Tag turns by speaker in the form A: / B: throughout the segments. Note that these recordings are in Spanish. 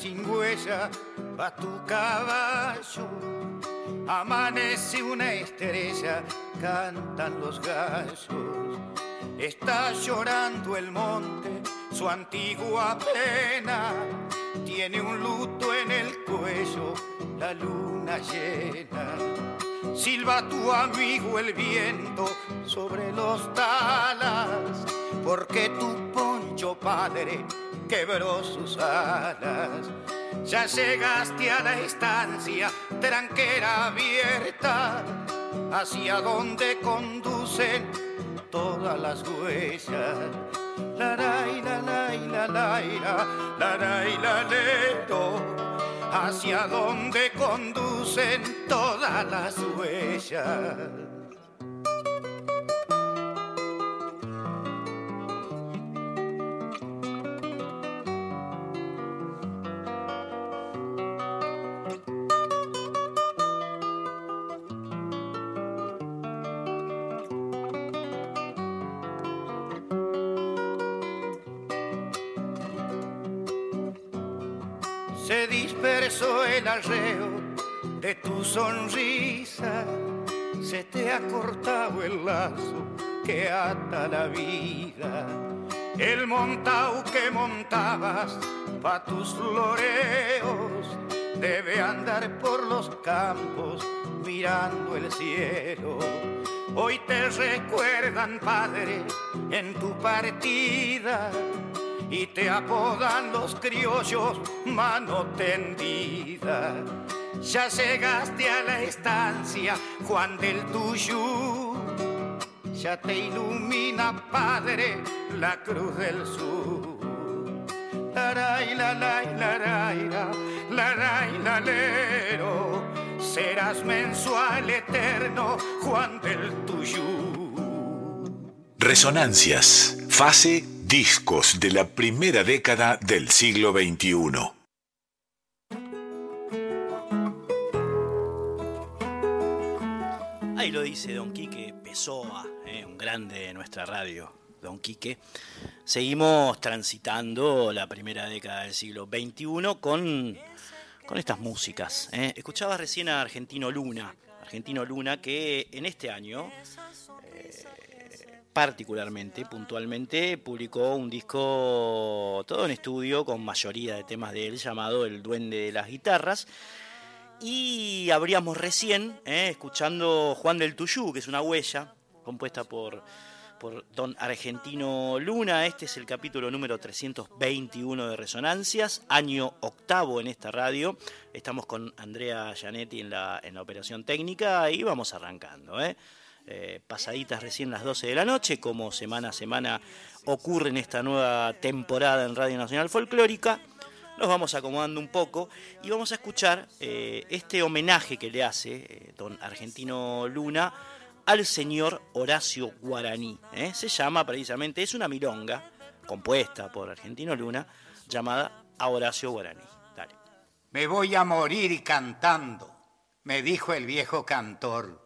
A: Sin huella va tu caballo. Amanece una estrella, cantan los gallos. Está llorando el monte su antigua pena. Tiene un luto en el cuello, la luna llena. Silba tu amigo el viento sobre los talas, porque tu padre quebró sus alas. Ya llegaste a la estancia tranquera abierta, hacia donde conducen todas las huellas. La laila, laila, laila, la laila, hacia donde conducen todas las huellas. Que ata la vida. El montao que montabas pa' tus floreos debe andar por los campos mirando el cielo. Hoy te recuerdan, padre, en tu partida y te apodan los criollos mano tendida. Ya llegaste a la estancia, Juan del Tuyú. Ya te ilumina, Padre, la cruz del sur. la la la la la lero. Serás mensual eterno, Juan del Tuyú.
B: Resonancias, fase Discos de la primera década del siglo XXI.
C: Ahí lo dice Don Quique Pessoa, eh, un grande de nuestra radio, Don Quique. Seguimos transitando la primera década del siglo XXI con, con estas músicas. Eh. Escuchabas recién a Argentino Luna, Argentino Luna que en este año particularmente, puntualmente, publicó un disco todo en estudio con mayoría de temas de él llamado El Duende de las Guitarras. Y abríamos recién eh, escuchando Juan del Tuyú, que es una huella compuesta por, por Don Argentino Luna. Este es el capítulo número 321 de Resonancias, año octavo en esta radio. Estamos con Andrea Gianetti en la, en la operación técnica y vamos arrancando. ¿eh? Eh, pasaditas recién las 12 de la noche, como semana a semana ocurre en esta nueva temporada en Radio Nacional Folclórica. Nos vamos acomodando un poco y vamos a escuchar eh, este homenaje que le hace eh, don Argentino Luna al señor Horacio Guaraní. Se llama precisamente, es una milonga compuesta por Argentino Luna llamada a Horacio Guaraní. Dale.
A: Me voy a morir cantando, me dijo el viejo cantor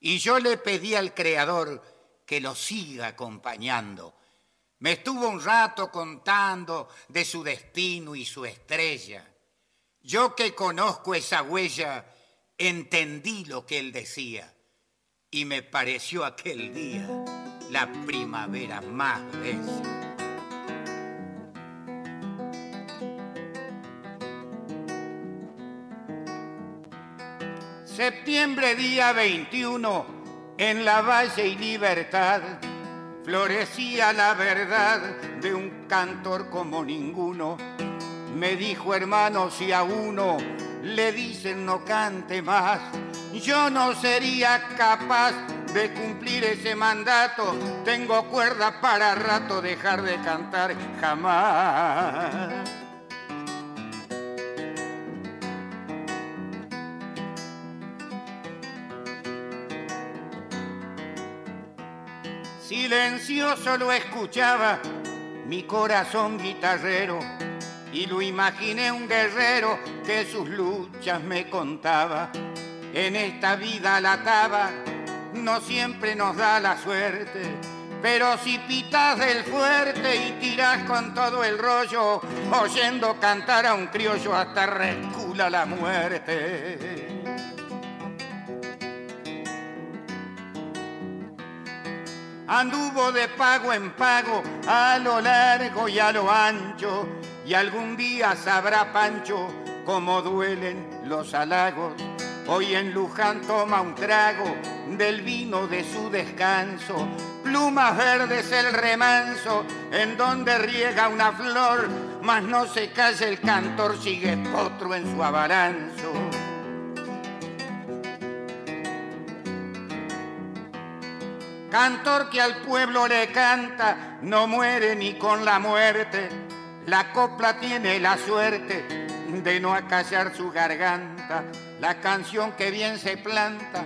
A: y yo le pedí al Creador que lo siga acompañando. Me estuvo un rato contando de su destino y su estrella. Yo que conozco esa huella, entendí lo que él decía y me pareció aquel día la primavera más bella. Septiembre día 21, en la Valle y Libertad, florecía la verdad de un cantor como ninguno. Me dijo hermano, si a uno le dicen no cante más, yo no sería capaz de cumplir ese mandato. Tengo cuerda para rato dejar de cantar jamás. Silencioso lo escuchaba mi corazón guitarrero y lo imaginé un guerrero que sus luchas me contaba. En esta vida la taba no siempre nos da la suerte, pero si pitas del fuerte y tiras con todo el rollo, oyendo cantar a un criollo hasta recula la muerte. Anduvo de pago en pago a lo largo y a lo ancho, y algún día sabrá Pancho cómo duelen los halagos. Hoy en Luján toma un trago del vino de su descanso. Plumas verdes el remanso, en donde riega una flor, mas no se calla el cantor, sigue potro en su abalanzo. Cantor que al pueblo le canta, no muere ni con la muerte. La copla tiene la suerte de no acallar su garganta. La canción que bien se planta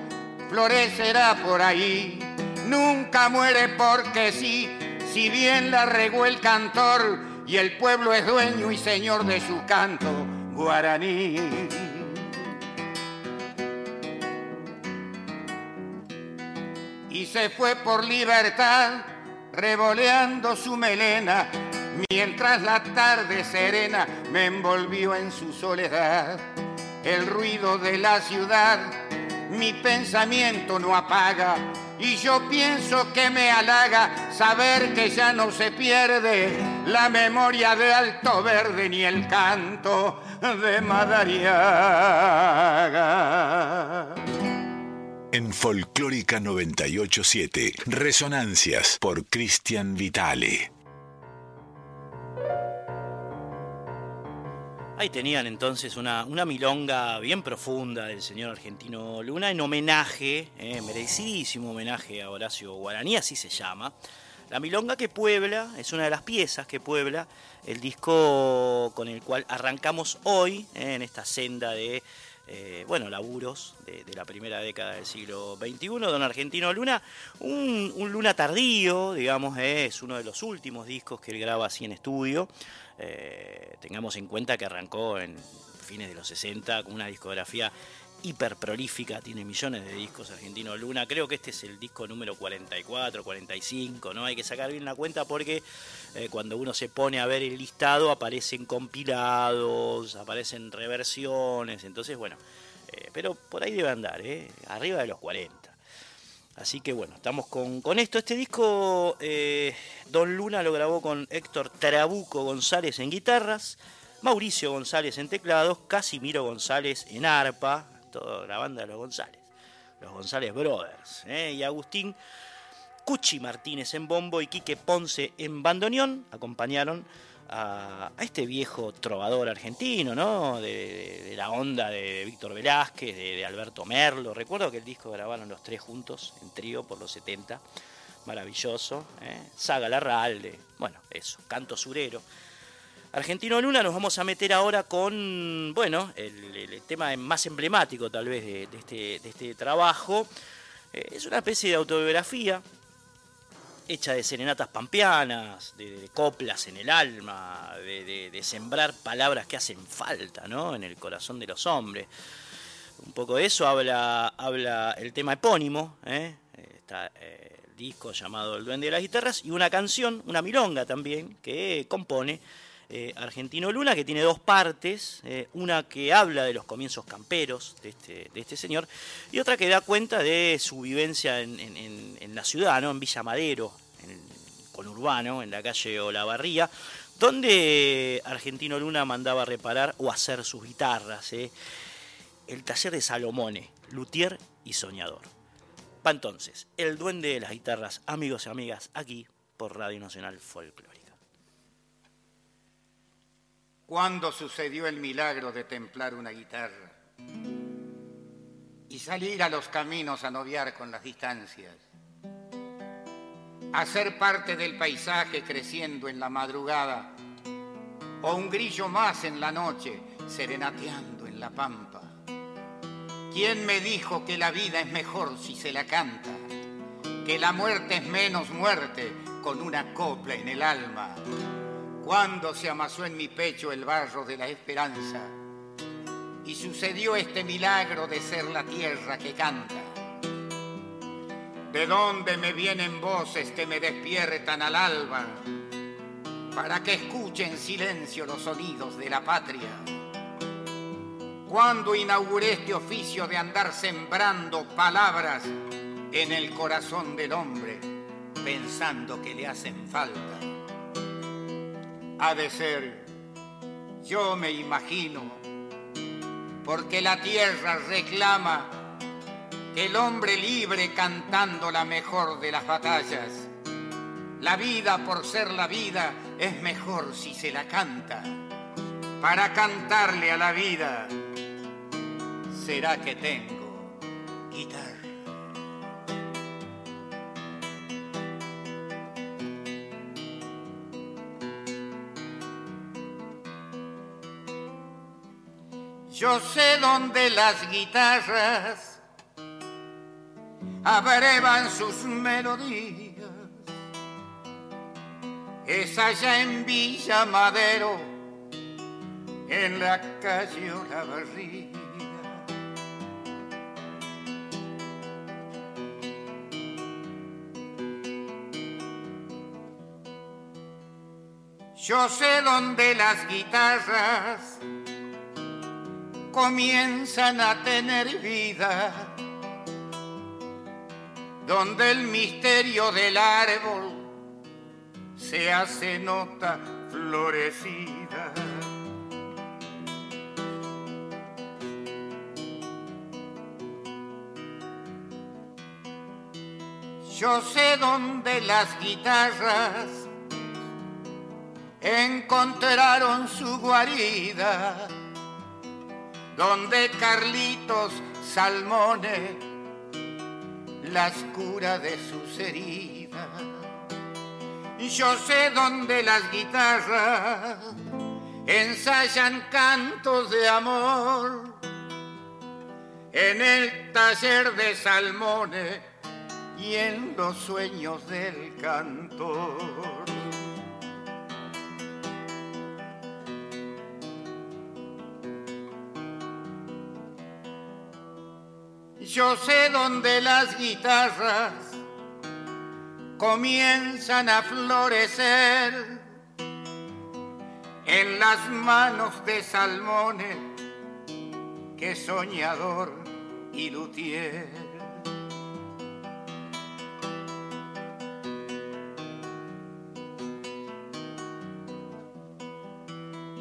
A: florecerá por ahí. Nunca muere porque sí, si bien la regó el cantor y el pueblo es dueño y señor de su canto guaraní. Y se fue por libertad, revoleando su melena, mientras la tarde serena me envolvió en su soledad. El ruido de la ciudad mi pensamiento no apaga y yo pienso que me halaga saber que ya no se pierde la memoria de Alto Verde ni el canto de Madariaga.
B: En Folclórica 987, Resonancias por Cristian Vitale.
C: Ahí tenían entonces una, una, milonga bien profunda del señor argentino Luna en homenaje, eh, merecidísimo homenaje a Horacio Guaraní, así se llama. La milonga que puebla, es una de las piezas que puebla el disco con el cual arrancamos hoy eh, en esta senda de eh, bueno, laburos de, la primera década del siglo XXI. Don Argentino Luna, un, Luna tardío, digamos, eh, es uno de los últimos discos que él graba así en estudio. Eh, tengamos en cuenta que arrancó en fines de los 60 con una discografía hiper prolífica, tiene millones de discos Argentino Luna. Creo que este es el disco número 44, 45, ¿no? Hay que sacar bien la cuenta porque eh, cuando uno se pone a ver el listado aparecen compilados, aparecen reversiones, entonces bueno, eh, pero por ahí debe andar, ¿eh? Arriba de los 40. Así que bueno, estamos con, con esto. Este disco Don Luna lo grabó con Héctor Trabuco González en guitarras, Mauricio González en teclados, Casimiro González en arpa, toda la banda de los González, los González Brothers, ¿eh? y Agustín Cuchi Martínez en bombo y Quique Ponce en bandoneón acompañaron a, este viejo trovador argentino, ¿no? De, la onda de Víctor Velázquez, de, Alberto Merlo. Recuerdo que el disco grabaron los tres juntos en trío por los 70. Maravilloso. ¿eh? Saga Larralde. Bueno, eso. Canto surero. Argentino Luna nos vamos a meter ahora con, bueno, el, tema más emblemático tal vez de, este, este, trabajo. Eh, es una especie de autobiografía hecha de serenatas pampeanas, de, coplas en el alma, de, sembrar palabras que hacen falta ¿no? en el corazón de los hombres. Un poco de eso habla, habla el tema epónimo, ¿eh? está eh, el disco llamado El Duende de las Guitarras, y una canción, una milonga también, que compone eh, Argentino Luna, que tiene dos partes, eh, una que habla de los comienzos camperos de este, de este, señor y otra que da cuenta de su vivencia en, la ciudad, ¿no? en Villa Madero, en, con Urbano, en la calle Olavarría, donde Argentino Luna mandaba reparar o hacer sus guitarras. ¿eh? El taller de Salomone, luthier y soñador. Pa' entonces, el duende de las guitarras, amigos y amigas, aquí por Radio Nacional Folklore.
A: Cuando sucedió el milagro de templar una guitarra y salir a los caminos a noviar con las distancias, a ser parte del paisaje creciendo en la madrugada, o un grillo más en la noche serenateando en la pampa. ¿Quién me dijo que la vida es mejor si se la canta? Que la muerte es menos muerte con una copla en el alma. Cuando se amasó en mi pecho el barro de la esperanza y sucedió este milagro de ser la tierra que canta. ¿De dónde me vienen voces que me despiertan al alba para que escuche en silencio los sonidos de la patria? Cuando inauguré este oficio de andar sembrando palabras en el corazón del hombre, pensando que le hacen falta? Ha de ser, yo me imagino, porque la tierra reclama que el hombre libre cantando la mejor de las batallas. La vida por ser la vida es mejor si se la canta. Para cantarle a la vida, será que tengo guitarra. Yo sé dónde las guitarras abrevan sus melodías. Es allá en Villa Madero, en la calle Olavarría. Yo sé dónde las guitarras comienzan a tener vida, donde el misterio del árbol se hace nota florecida. Yo sé dónde las guitarras encontraron su guarida donde Carlitos Salmone las cura de sus heridas. Yo sé dónde las guitarras ensayan cantos de amor en el taller de Salmone y en los sueños del cantor. Yo sé dónde las guitarras comienzan a florecer en las manos de Salmones, que soñador y luthier.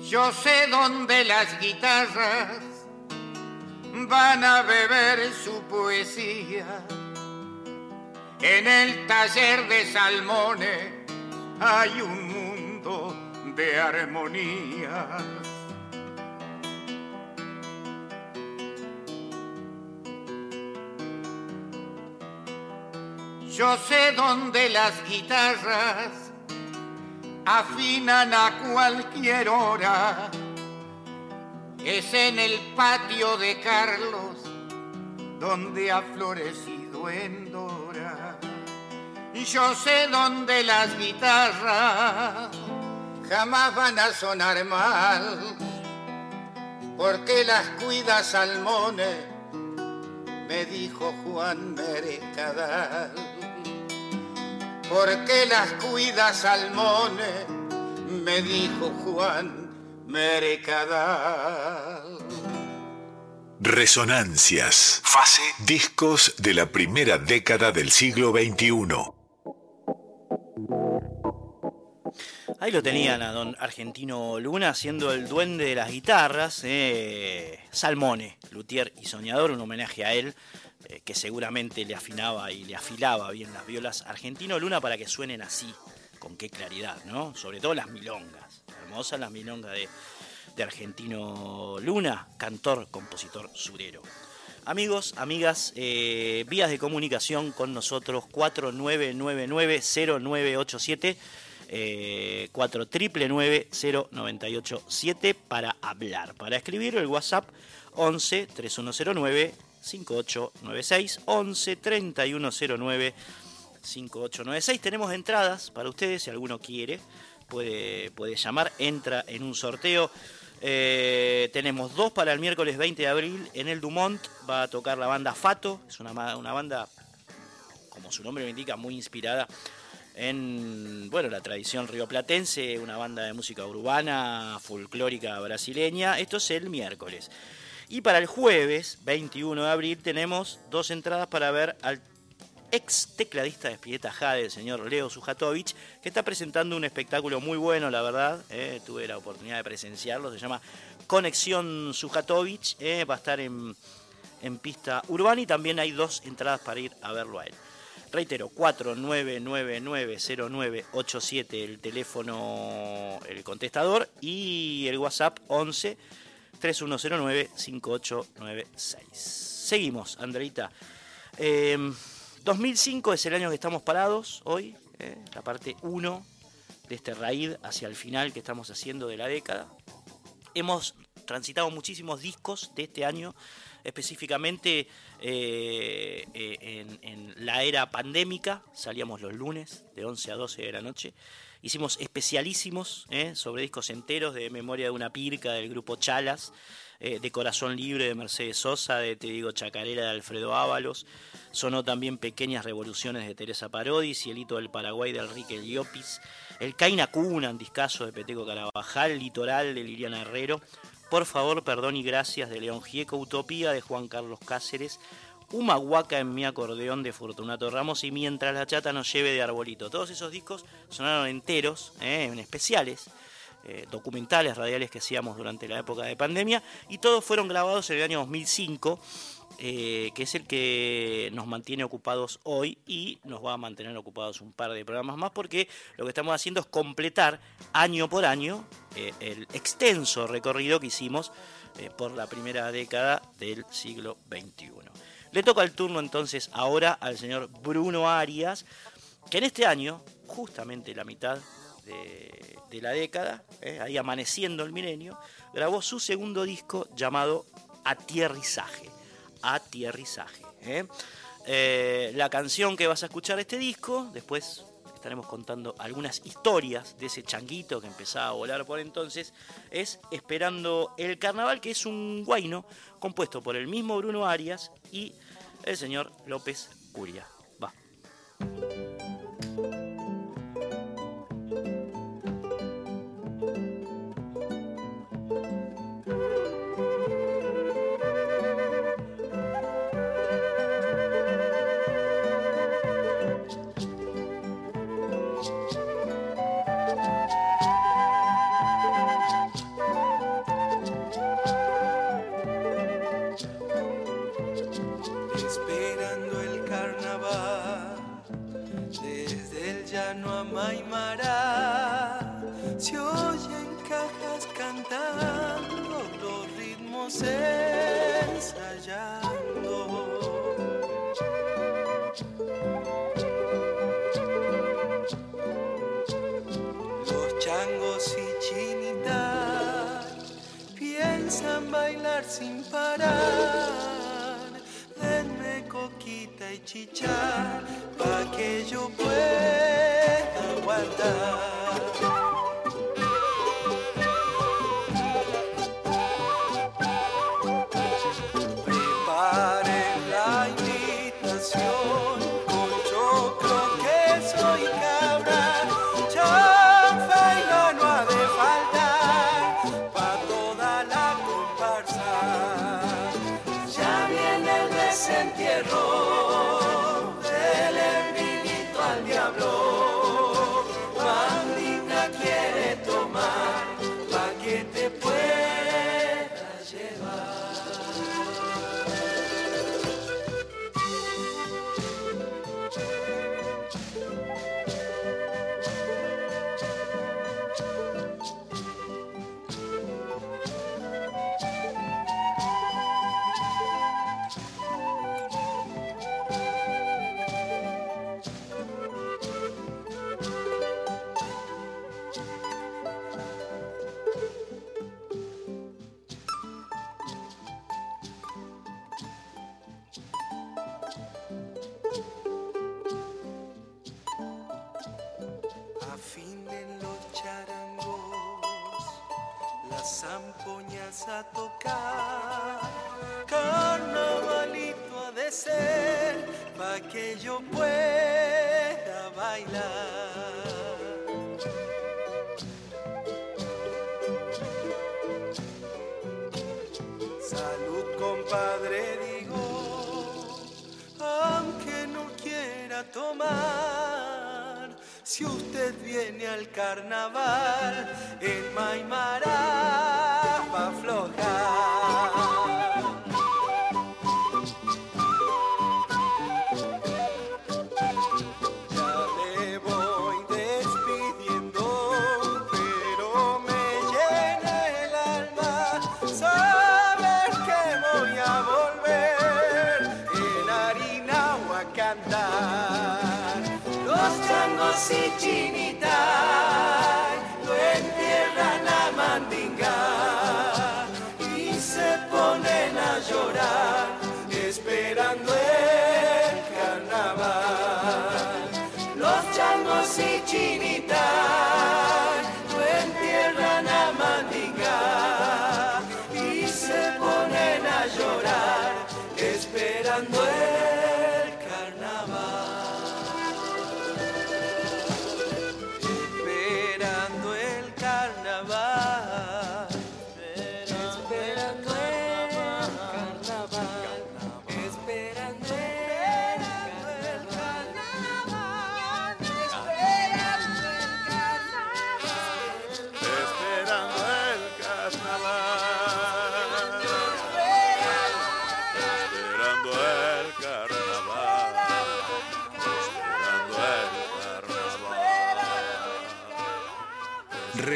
A: Yo sé dónde las guitarras van a beber su poesía. En el taller de Salmones hay un mundo de armonía. Yo sé dónde las guitarras afinan a cualquier hora es en el patio de Carlos donde ha florecido Endora. Yo sé dónde las guitarras jamás van a sonar mal, porque las cuida Salmones, me dijo Juan Mercadal. Porque las cuida Salmones, me dijo Juan Mercadal.
B: Resonancias. Fase. Discos de la primera década del siglo XXI.
C: Ahí lo tenían a don Argentino Luna haciendo el duende de las guitarras, eh, Salmone, luthier y soñador, un homenaje a él, eh, que seguramente le afinaba y le afilaba bien las violas Argentino Luna para que suenen así, con qué claridad, ¿no? Sobre todo las milongas hermosa la milonga de, de Argentino Luna, cantor, compositor surero. Amigos, amigas, eh, vías de comunicación con nosotros 4999-0987. Eh, 4999-0987 para hablar, para escribir el WhatsApp 11 3109 5896 11 3109 5896. Tenemos entradas para ustedes si alguno quiere. Puede, puede llamar, entra en un sorteo. Eh, tenemos dos para el miércoles 20 de abril en el Dumont. Va a tocar la banda Fato. Es una, una banda, como su nombre lo indica, muy inspirada en bueno, la tradición rioplatense, una banda de música urbana, folclórica brasileña. Esto es el miércoles. Y para el jueves 21 de abril tenemos dos entradas para ver al ex tecladista de Spinetta Jade, el señor Leo Sujatovic, que está presentando un espectáculo muy bueno, la verdad. Eh, tuve la oportunidad de presenciarlo, se llama Conexión Sujatovic, eh, va a estar en, en pista urbana y también hay dos entradas para ir a verlo a él. Reitero, 49990987 el teléfono, el contestador y el WhatsApp 11 3109 5896. Seguimos, Andreita. 2005 em, es el año que estamos parados hoy, eh, la parte 1 de este raíz hacia el final que estamos haciendo de la década. Hemos transitado muchísimos discos de este año específicamente eh, eh, en, la era pandémica, salíamos los lunes de 11 a 12 de la noche, hicimos especialísimos eh, sobre discos enteros de Memoria de una Pirca del grupo Chalas, de Corazón Libre de Mercedes Sosa, de Te digo Chacarera de Alfredo Ábalos, sonó también Pequeñas Revoluciones de Teresa Parodi, Cielito del Paraguay de Enrique Liopis, El Caina Cuna, un discazo de Peteco Carabajal, Litoral de Liliana Herrero, por favor, perdón y gracias de León Gieco, Utopía de Juan Carlos Cáceres, Humahuaca en mi acordeón de Fortunato Ramos y Mientras la chata nos lleve de Arbolito. Todos esos discos sonaron enteros, eh, en especiales, eh, documentales, radiales que hacíamos durante la época de pandemia y todos fueron grabados en el año 2005 eh, que es el que nos mantiene ocupados hoy y nos va a mantener ocupados un par de programas más porque lo que estamos haciendo es completar año por año eh, el extenso recorrido que hicimos por la primera década del siglo XXI. Le toca el turno entonces ahora al señor Bruno Arias, que en este año, justamente la mitad de, la década, ahí amaneciendo el milenio, grabó su segundo disco llamado Atierrizaje aterrizaje. ¿eh? ¿eh? la canción que vas a escuchar este disco, después estaremos contando algunas historias de ese changuito que empezaba a volar por entonces, es Esperando el Carnaval, que es un guayno compuesto por el mismo Bruno Arias y el señor López Curia. Va.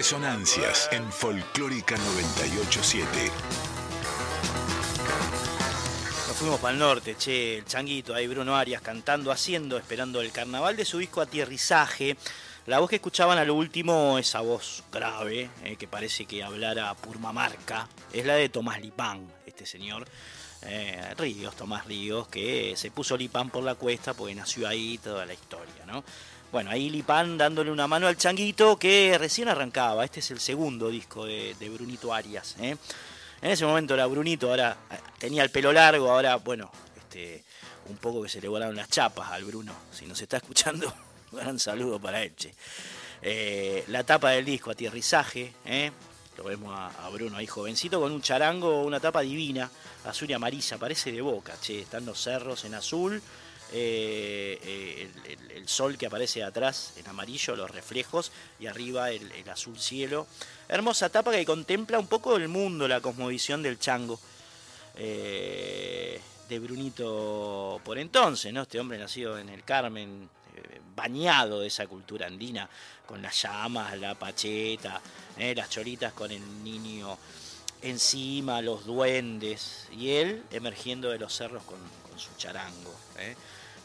B: Resonancias en Folclórica 987.
C: Nos fuimos para el norte, che, el changuito, ahí Bruno Arias cantando, haciendo, esperando el carnaval de su disco Aterrizaje. La voz que escuchaban a lo último, esa voz grave, eh, que parece que hablara Purmamarca, es la de Tomás Lipán, este señor. eh, Ríos, Tomás Ríos, que se puso Lipán por la cuesta porque nació ahí toda la historia, ¿no? Bueno, ahí Lipán dándole una mano al changuito que recién arrancaba. Este es el segundo disco de, Brunito Arias. ¿eh? En ese momento era Brunito, ahora eh, tenía el pelo largo, ahora, bueno, este, un poco que se le volaron las chapas al Bruno. Si nos está escuchando, un gran saludo para él. che. Eh, la tapa del disco, aterrizaje, ¿eh? lo vemos a, a Bruno ahí jovencito con un charango, una tapa divina, azul y amarilla, parece de boca, che, están los cerros en azul, eh, eh, el, sol que aparece atrás en amarillo, los reflejos, y arriba el, azul cielo. Hermosa tapa que contempla un poco el mundo, la cosmovisión del chango. eh, de Brunito por entonces, ¿no? Este hombre nacido en el Carmen, bañado de esa cultura andina, con las llamas, la pacheta, las choritas con el niño encima, los duendes, y él emergiendo de los cerros con, su charango.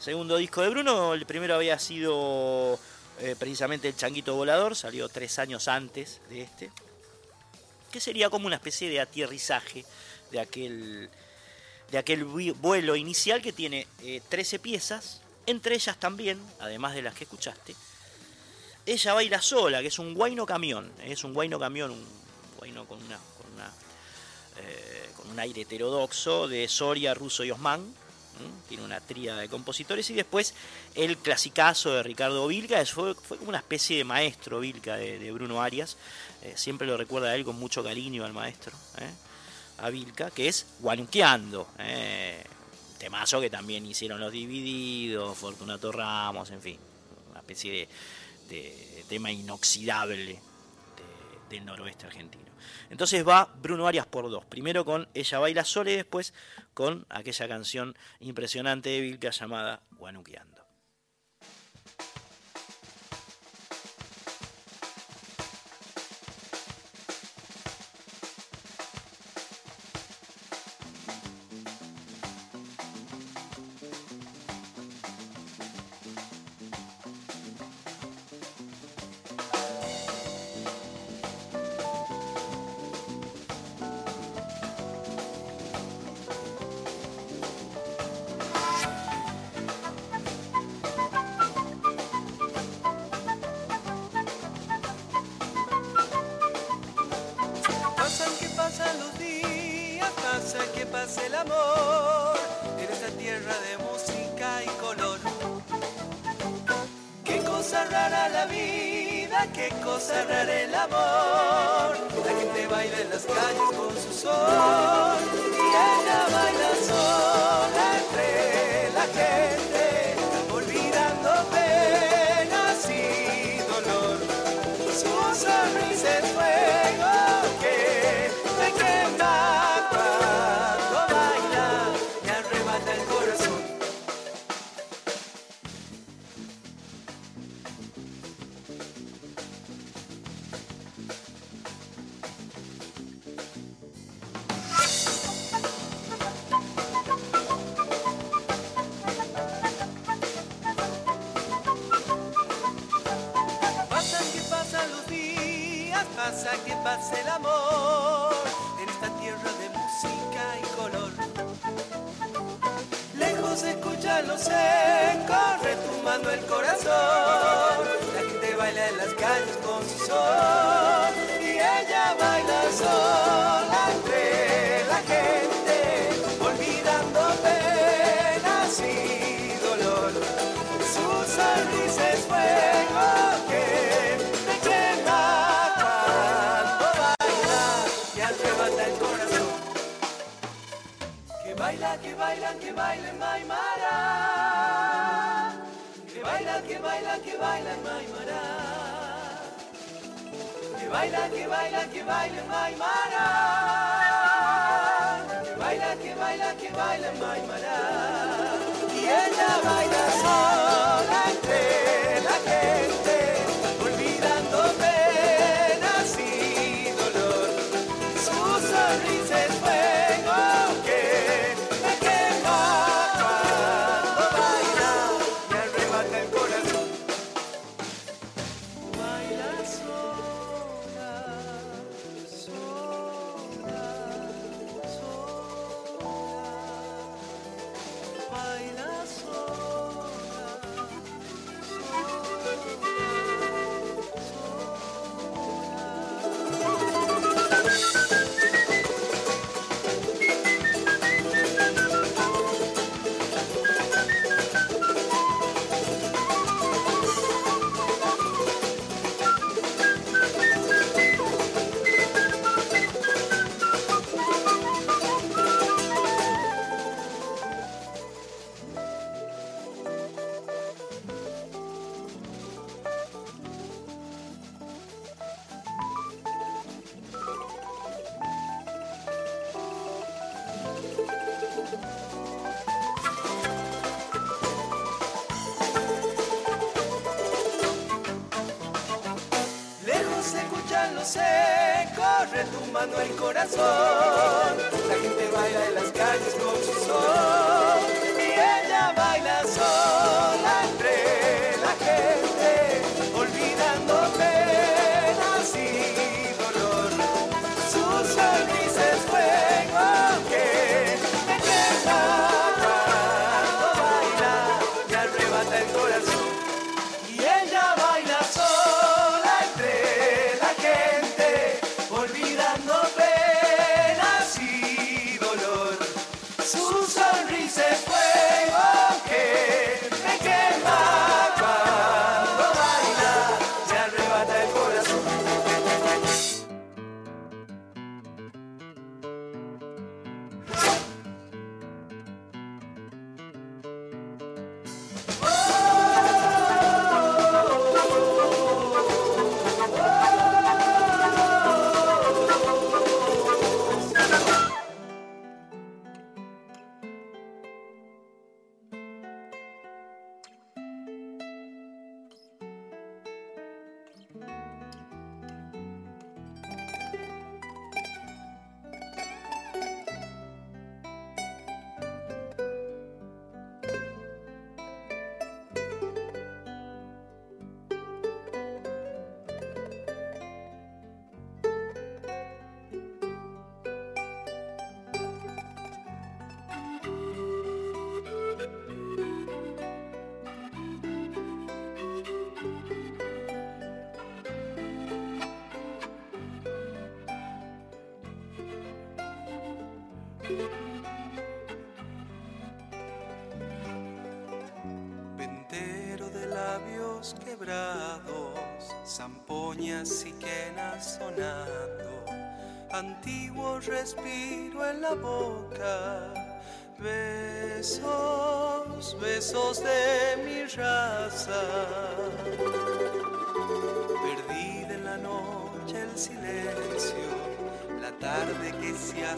C: Segundo disco de Bruno, el primero había sido eh, precisamente El Changuito Volador, salió tres años antes de este, que sería como una especie de aterrizaje de aquel, de aquel vuelo inicial que tiene eh, 13 piezas, entre ellas también, además de las que escuchaste, ella baila sola, que es un guayno camión, es un guayno camión, un guayno con una, con una eh, con un aire heterodoxo de Soria, Russo y Osman. Tiene una tríada de compositores y después el clasicazo de Ricardo Vilca, fue, fue como una especie de maestro Vilca de, Bruno Arias. Eh, siempre lo recuerda él con mucho cariño al maestro, ¿eh? a Vilca, que es Guanuqueando. ¿eh? Temazo que también hicieron los Divididos, Fortunato Ramos, en fin, una especie de, de tema inoxidable de- del noroeste argentino. Entonces va Bruno Arias por dos. Primero con Ella baila sola y después con aquella canción impresionante de Vilca llamada Guanuqueando.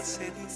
D: Se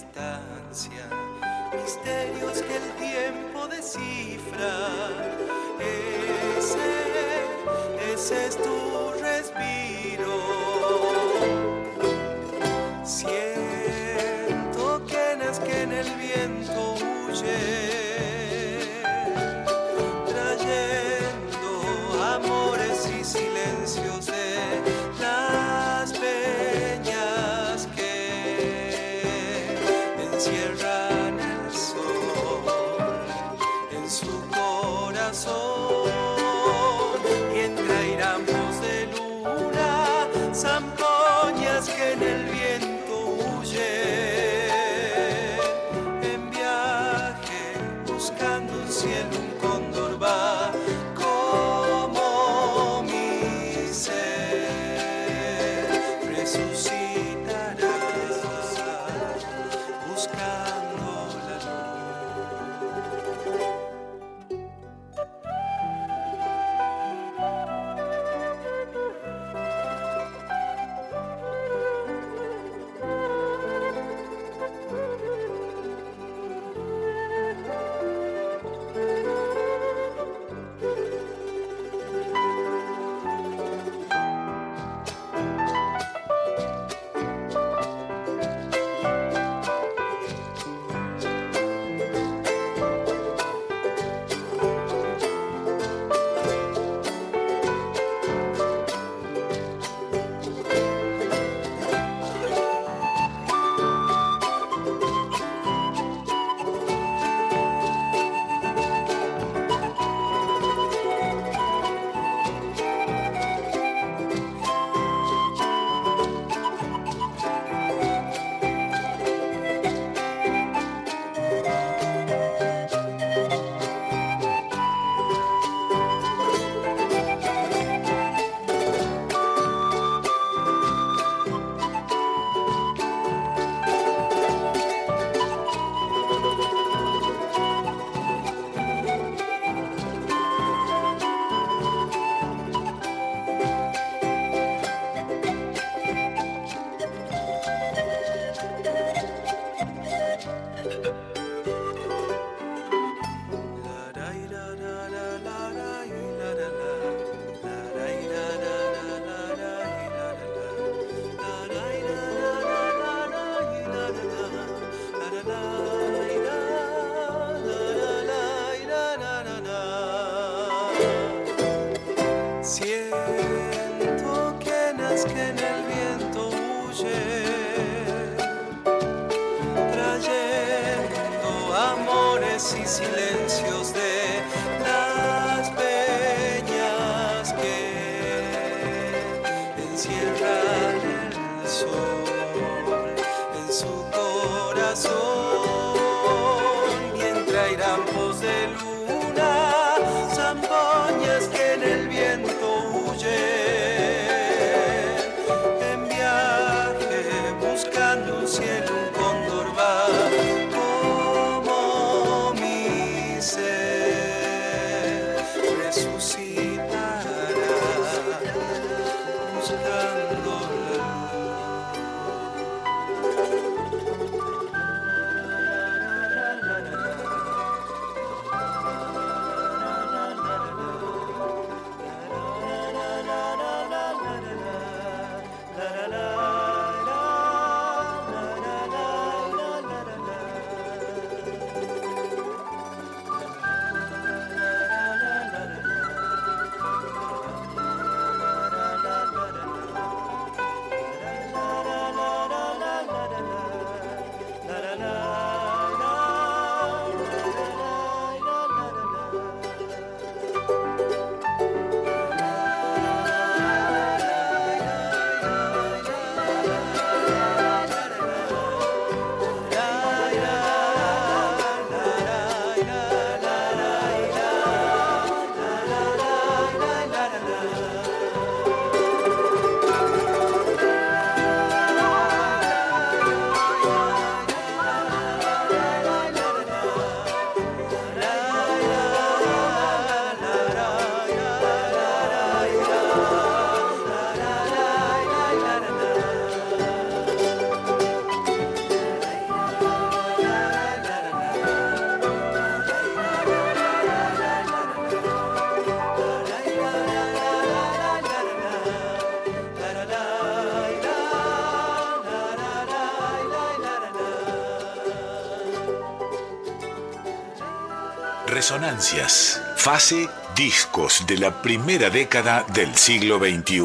B: Resonancias. Fase discos de la primera década del siglo XXI.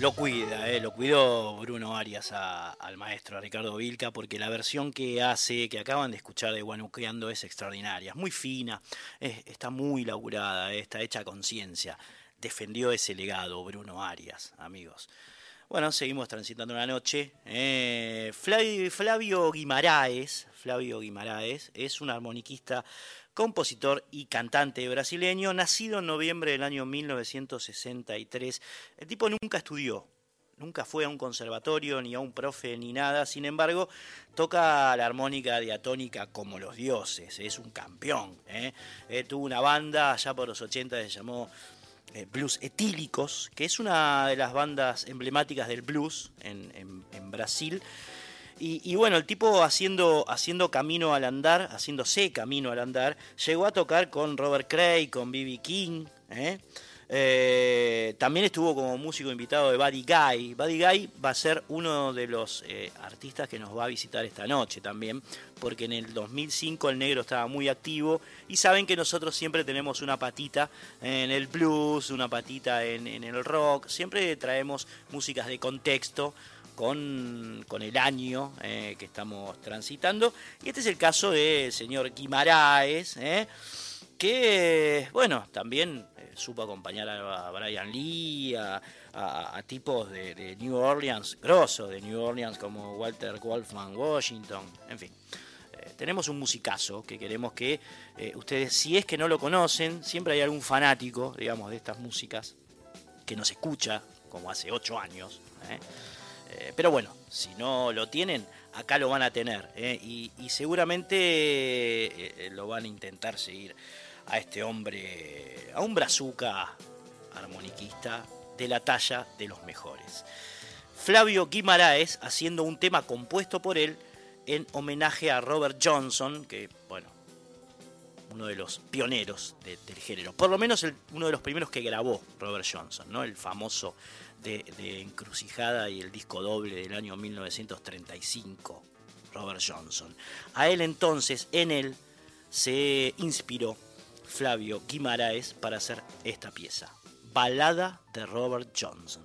C: Lo cuida, eh, lo cuidó Bruno Arias a- al maestro Ricardo Vilca porque la versión que hace, que acaban de escuchar de Guanuqueando es extraordinaria, es muy fina, es- está muy laburada, eh, está hecha a conciencia. Defendió ese legado Bruno Arias, amigos. Bueno, seguimos transitando la noche. Eh, Flavio, Flavio Guimaraes, Flavio Guimaraes es un armoniquista, compositor y cantante brasileño, nacido en noviembre del año 1963. El tipo nunca estudió, nunca fue a un conservatorio, ni a un profe, ni nada. Sin embargo, toca la armónica diatónica como los dioses. Es un campeón. ¿eh? Eh, tuvo una banda allá por los 80 que se llamó Blues Etílicos, que es una de las bandas emblemáticas del blues en, Brasil. Y, y bueno, el tipo haciendo, haciendo camino al andar, haciéndose camino al andar, llegó a tocar con Robert Cray, con B.B. King. ¿eh? Eh, también estuvo como músico invitado de Buddy Guy. Buddy Guy va a ser uno de los eh, artistas que nos va a visitar esta noche también, porque en el 2005 el negro estaba muy activo y saben que nosotros siempre tenemos una patita en el blues, una patita en, el rock, siempre traemos músicas de contexto con, con el año eh, que estamos transitando. Y este es el caso del señor Guimaraes, que, bueno, también supo acompañar a, Brian Lee, a, tipos de, New Orleans, grosos de New Orleans como Walter Wolfman Washington, en fin. Eh, tenemos un musicazo que queremos que eh, ustedes, si es que no lo conocen, siempre hay algún fanático, digamos, de estas músicas que nos escucha, como hace ocho años. ¿eh? Pero bueno, si no lo tienen, acá lo van a tener. Y, seguramente lo van a intentar seguir a este hombre, a un brazuca armoniquista de la talla de los mejores. Flavio Guimaraes haciendo un tema compuesto por él en homenaje a Robert Johnson, que bueno, uno de los pioneros de- del género. Por lo menos uno de los primeros que grabó Robert Johnson, ¿no? El famoso de Encrucijada y el disco doble del año 1935, Robert Johnson. A él entonces, en él, se inspiró Flavio Guimaraes para hacer esta pieza. Balada de Robert Johnson.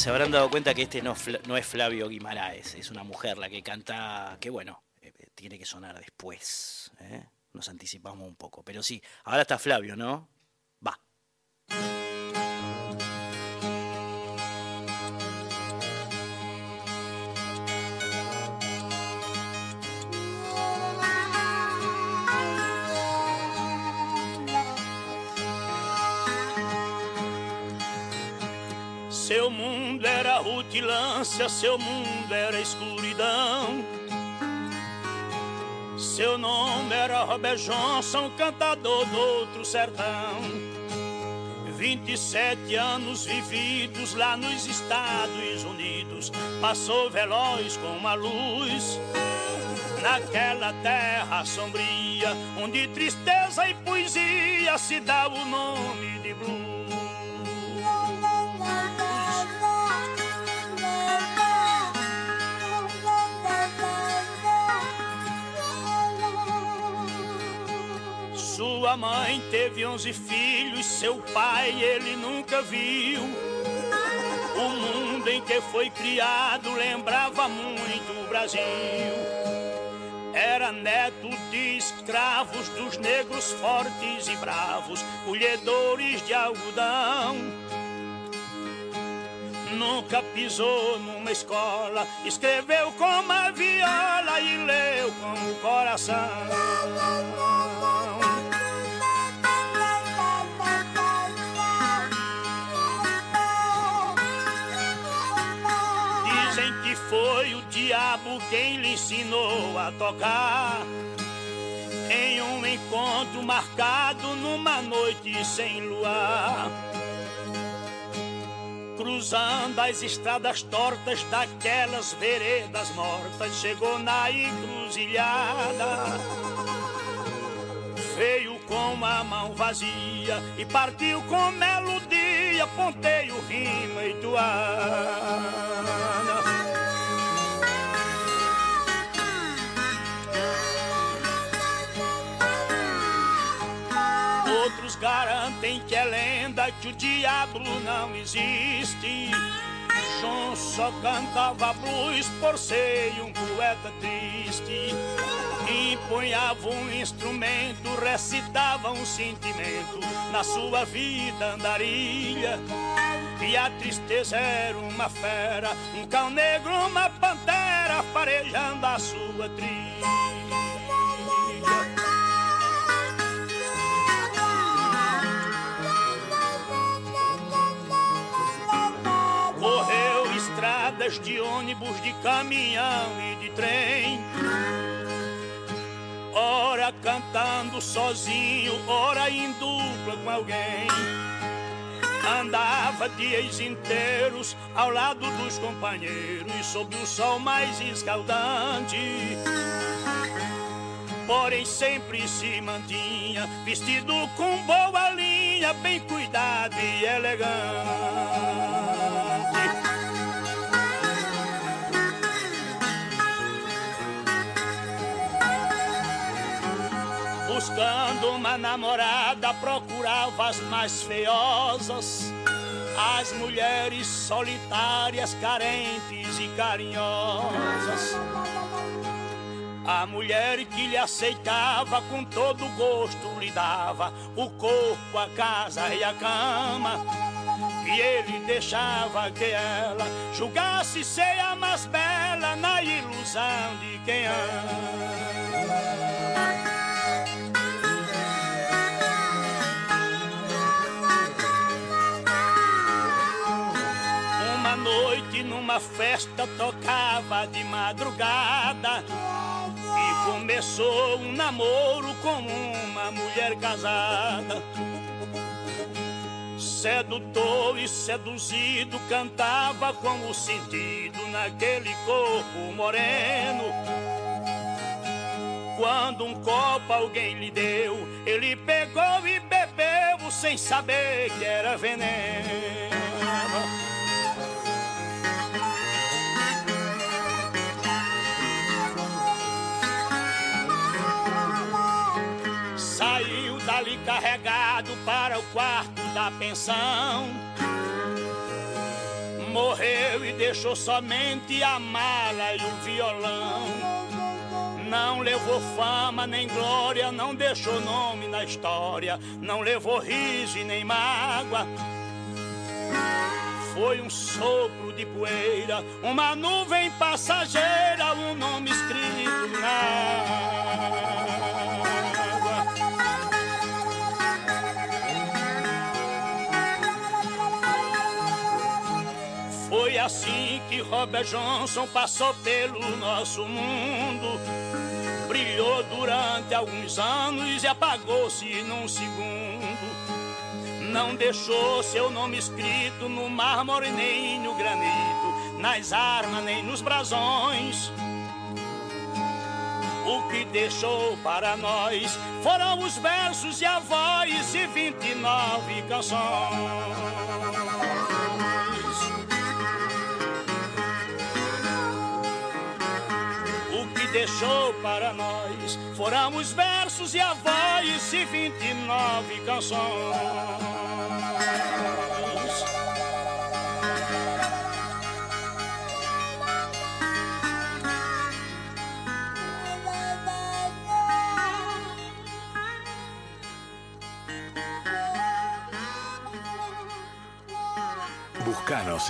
C: Se habrán dado cuenta que este no, no es Flavio Guimaraes, es una mujer la que canta, que bueno, eh, eh, tiene que sonar después. ¿eh? Nos anticipamos un poco, pero sí, ahora está Flavio, ¿no?
E: Rutilância, seu mundo era escuridão. Seu nome era Robert Johnson, cantador do outro sertão. 27 anos vividos lá nos Estados Unidos, passou veloz como a luz. Naquela terra sombria, onde tristeza e poesia se dá o nome de blues. Sua mãe teve 11 filhos, seu pai ele nunca viu. O mundo em que foi criado lembrava muito o Brasil. Era neto de escravos dos negros fortes e bravos, colhedores de algodão. Nunca pisou numa escola, escreveu com a viola e leu com o coração. Ensinou a tocar. em um encontro marcado numa noite sem luar. Cruzando as estradas tortas daquelas veredas mortas, chegou na encruzilhada. Veio com a mão vazia e partiu com melodia, ponteio, rima e toada. Que é lenda que o diabo não existe. João só cantava blues por ser um poeta triste. Empunhava um instrumento, recitava um sentimento na sua vida andarilha. E a tristeza era uma fera, um cão negro, uma pantera, farejando a sua trilha. De ônibus, de caminhão e de trem. Ora cantando sozinho, ora em dupla com alguém. Andava dias inteiros ao lado dos companheiros, sob o sol mais escaldante. Porém, sempre se mantinha vestido com boa linha, bem cuidado e elegante. Buscando uma namorada, procurava as mais feiosas, as mulheres solitárias, carentes e carinhosas. A mulher que lhe aceitava com todo gosto lhe dava o corpo, a casa e a cama. E ele deixava que ela julgasse ser a mais bela na ilusão de quem ama. Numa festa tocava de madrugada e começou um namoro com uma mulher casada. Sedutor e seduzido cantava com o sentido naquele corpo moreno. Quando um copo alguém lhe deu, ele pegou e bebeu sem saber que era veneno. Carregado para o quarto da pensão. Morreu e deixou somente a mala e o violão. Não levou fama nem glória, não deixou nome na história, não levou riso e nem mágoa. Foi um sopro de poeira, uma nuvem passageira, um nome escrito na Robert Johnson passou pelo nosso mundo. Brilhou durante alguns anos e apagou-se num segundo. Não deixou seu nome escrito no mármore nem no granito, nas armas nem nos brasões. O que deixou para nós foram os versos e a voz e 29 canções. Deixou para nós foram os versos e a voz e 29 canções.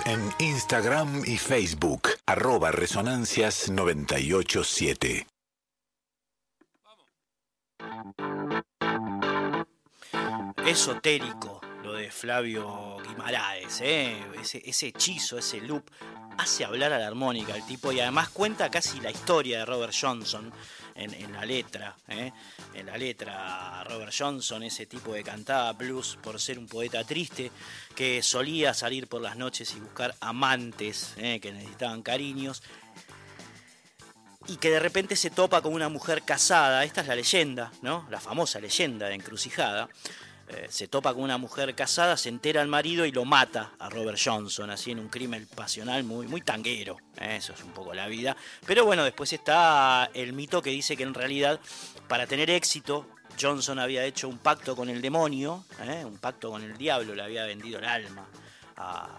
B: En Instagram y Facebook, arroba Resonancias 987.
C: Esotérico, lo de Flavio Guimaraes, ¿eh? ese hechizo, ese loop hace hablar a la armónica el tipo y además cuenta casi la historia de Robert Johnson en, la letra. ¿eh? En la letra, Robert Johnson, ese tipo que cantaba blues por ser un poeta triste, que solía salir por las noches y buscar amantes ¿eh? que necesitaban cariños. Y que de repente se topa con una mujer casada, esta es la leyenda, ¿no? La famosa leyenda de Encrucijada, eh, se topa con una mujer casada, se entera el marido y lo mata a Robert Johnson, así en un crimen pasional muy, muy tanguero. Eh, eso es un poco la vida. Pero bueno, después está el mito que dice que en realidad, para tener éxito, Johnson había hecho un pacto con el demonio, eh, un pacto con el diablo, le había vendido el alma a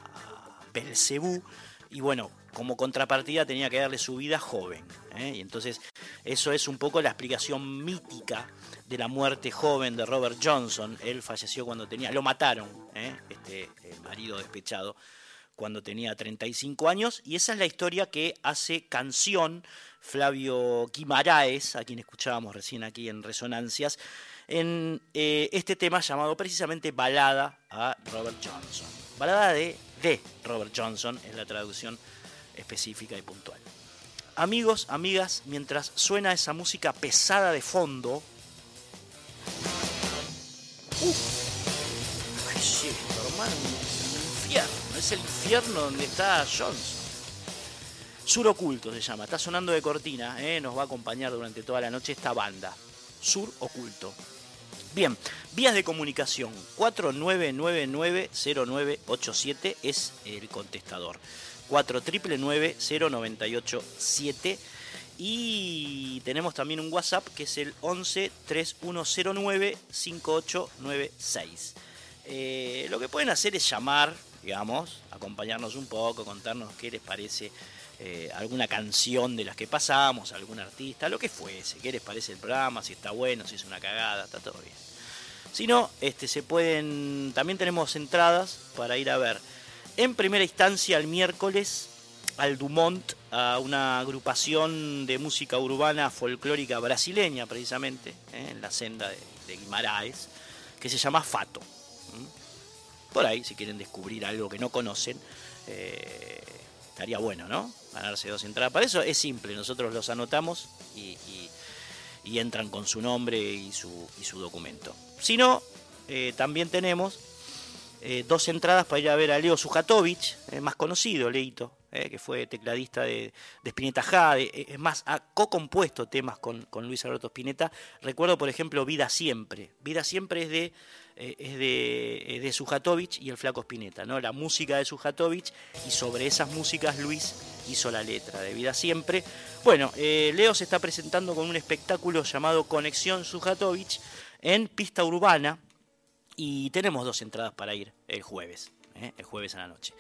C: Belcebú. Y bueno, como contrapartida tenía que darle su vida joven. Y entonces eso es un poco la explicación mítica de la muerte joven de Robert Johnson. Él falleció cuando tenía, lo mataron, ¿eh? este marido despechado, cuando tenía 35 años. Y esa es la historia que hace canción Flavio Guimaraes, a quien escuchábamos recién aquí en Resonancias, en eh, este tema llamado precisamente Balada a Robert Johnson. Balada de, de Robert Johnson es la traducción específica y puntual. Amigos, amigas, mientras suena esa música pesada de fondo, Uh, esto, hermano? Un infierno. Es el infierno donde está Johnson. Sur Oculto se llama. Está sonando de cortina. ¿eh? Nos va a acompañar durante toda la noche esta banda. Sur Oculto. Bien, vías de comunicación. 4999-0987 es el contestador. 4999-0987 y tenemos también un WhatsApp que es el 11 3109 5896. lo que pueden hacer es llamar, digamos, acompañarnos un poco, contarnos qué les parece eh, alguna canción de las que pasamos, algún artista, lo que fuese, qué les parece el programa, si está bueno, si es una cagada, está todo bien. Si no, este, se pueden, también tenemos entradas para ir a ver en primera instancia el miércoles al Dumont, a una agrupación de música urbana folclórica brasileña, precisamente, ¿eh? en la senda de, Guimaraes, que se llama Fato. Por ahí, si quieren descubrir algo que no conocen, eh, estaría bueno, ¿no? Ganarse dos entradas. Para eso es simple, nosotros los anotamos y, entran con su nombre y su, documento. Si no, eh, también tenemos dos entradas para ir a ver a Leo Sujatovic, más conocido, Leito, eh, que fue tecladista de, de Spinetta Jade, eh, es más, ha co-compuesto temas con, Luis Alberto Spinetta. Recuerdo, por ejemplo, Vida Siempre. Vida Siempre es de, eh, es de, de Sujatovic y el Flaco Spinetta, ¿no? La música de Sujatovic y sobre esas músicas Luis hizo la letra de Vida Siempre. Bueno, Leo se está presentando con un espectáculo llamado Conexión Sujatovic en pista urbana y tenemos dos entradas para ir el jueves, el jueves a la noche.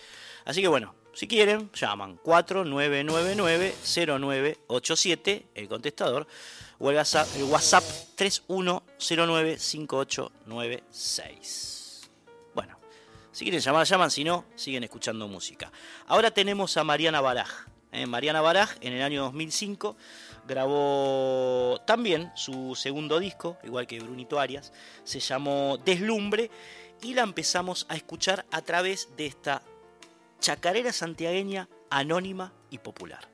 C: Así que bueno, si quieren, llaman 4999-0987, el contestador, o el WhatsApp, el WhatsApp 31095896. Bueno, si quieren llamar, llaman, si no, siguen escuchando música. Ahora tenemos a Mariana Baraj. ¿eh? Mariana Baraj en el año 2005 grabó también su segundo disco, igual que Brunito Arias, se llamó Deslumbre y la empezamos a escuchar a través de esta chacarera santiagueña anónima y popular.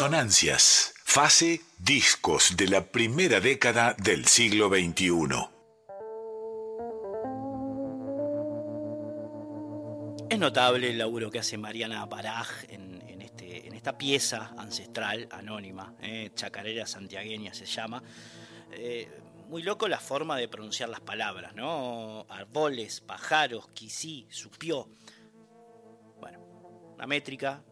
B: Resonancias. Fase discos de la primera década del siglo XXI.
C: Es notable el laburo que hace Mariana Baraj en, este, en esta pieza ancestral, anónima, eh, chacarera santiagueña se llama. Eh, muy loco la forma de pronunciar las palabras, ¿no? Árboles, pájaros, quisí, supió. Bueno, una métrica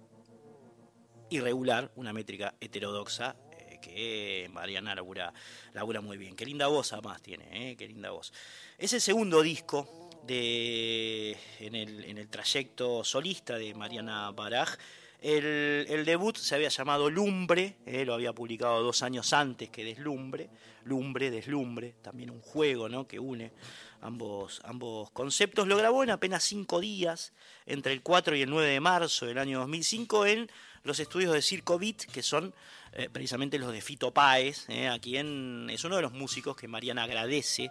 C: irregular, una métrica heterodoxa eh, que Mariana labura, labura muy bien. Qué linda voz además tiene, ¿eh? qué linda voz. Es el segundo disco de, en, el, en el trayecto solista de Mariana Baraj. El, el debut se había llamado Lumbre, eh, lo había publicado dos años antes que Deslumbre, Lumbre, Deslumbre, también un juego ¿no? que une ambos, ambos conceptos. Lo grabó en apenas cinco días, entre el 4 y el 9 de marzo del año 2005, en los estudios de Circo Beat, que son eh, precisamente los de Fito Páez, eh, a quien es uno de los músicos que Mariana agradece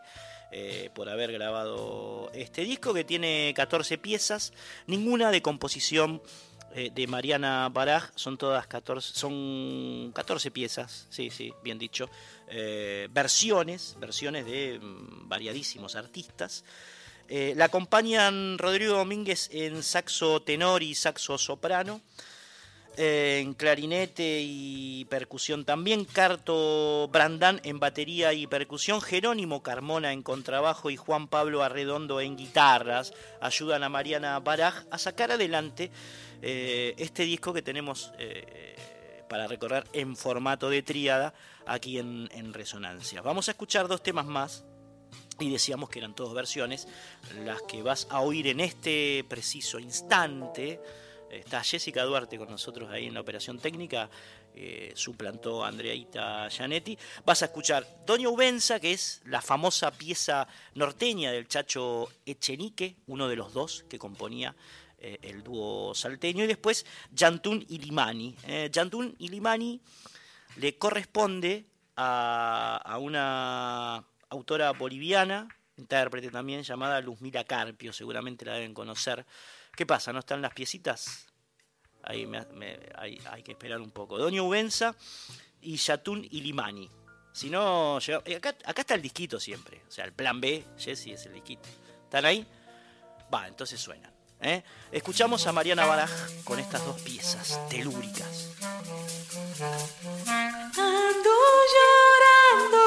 C: eh, por haber grabado este disco, que tiene 14 piezas, ninguna de composición de Mariana Baraj, son todas 14, son 14 piezas, sí, sí, bien dicho, versiones, versiones de mm, variadísimos artistas. La acompañan Rodrigo Domínguez en saxo tenor y saxo soprano, en clarinete y percusión también, Carto Brandán en batería y percusión, Jerónimo Carmona en contrabajo y Juan Pablo Arredondo en guitarras, ayudan a Mariana Baraj a sacar adelante eh, este disco que tenemos eh, para recorrer en formato de tríada aquí en, en Resonancia. Vamos a escuchar dos temas más y decíamos que eran todas versiones, las que vas a oír en este preciso instante. Está Jessica Duarte con nosotros ahí en la operación técnica, eh, suplantó a Andreita Gianetti. Vas a escuchar Doña Ubenza, que es la famosa pieza norteña del Chacho Echenique, uno de los dos que componía eh, el dúo salteño, y después Yantún y Limani. Eh, Yantún y Limani le corresponde a, a una autora boliviana, intérprete también, llamada Luzmila Carpio, seguramente la deben conocer. ¿Qué pasa? ¿No están las piecitas? Ahí hay, que esperar un poco. Doña Ubenza y Yatún y Limani. Si no, eh, acá, está el disquito siempre. O sea, el plan B, Jesse, es el disquito. ¿Están ahí? Va, entonces suenan. ¿eh? Escuchamos a Mariana Baraj con estas dos piezas telúricas.
F: Ando llorando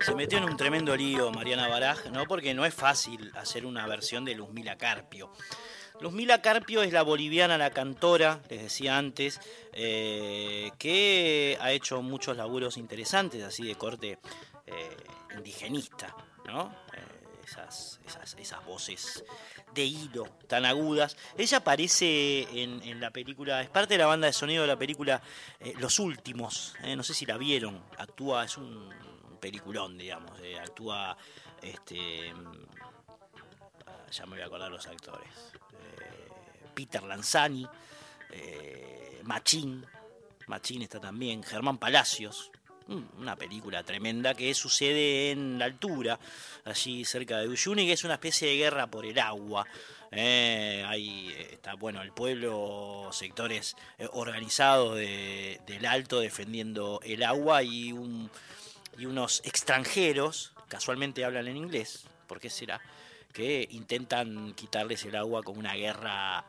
C: Se metió en un tremendo lío Mariana Baraj, ¿no? Porque no es fácil hacer una versión de Luzmila Carpio. Luzmila Carpio es la boliviana, la cantora, les decía antes, eh, que ha hecho muchos laburos interesantes, así de corte eh, indigenista, ¿no? Eh, esas, esas, voces de hilo tan agudas. Ella aparece en, la película, es parte de la banda de sonido de la película eh, Los Últimos, eh, no sé si la vieron, actúa, es un peliculón, digamos, eh, actúa, este, ah, ya me voy a acordar los actores, Peter Lanzani, Machín, Machín está también, Germán Palacios, una película tremenda que sucede en la altura, allí cerca de Uyuni, que es una especie de guerra por el agua. Eh, ahí está, bueno, el pueblo, sectores eh, organizados de, del Alto defendiendo el agua y, un, y unos extranjeros, casualmente hablan en inglés, ¿por qué será? Que intentan quitarles el agua con una guerra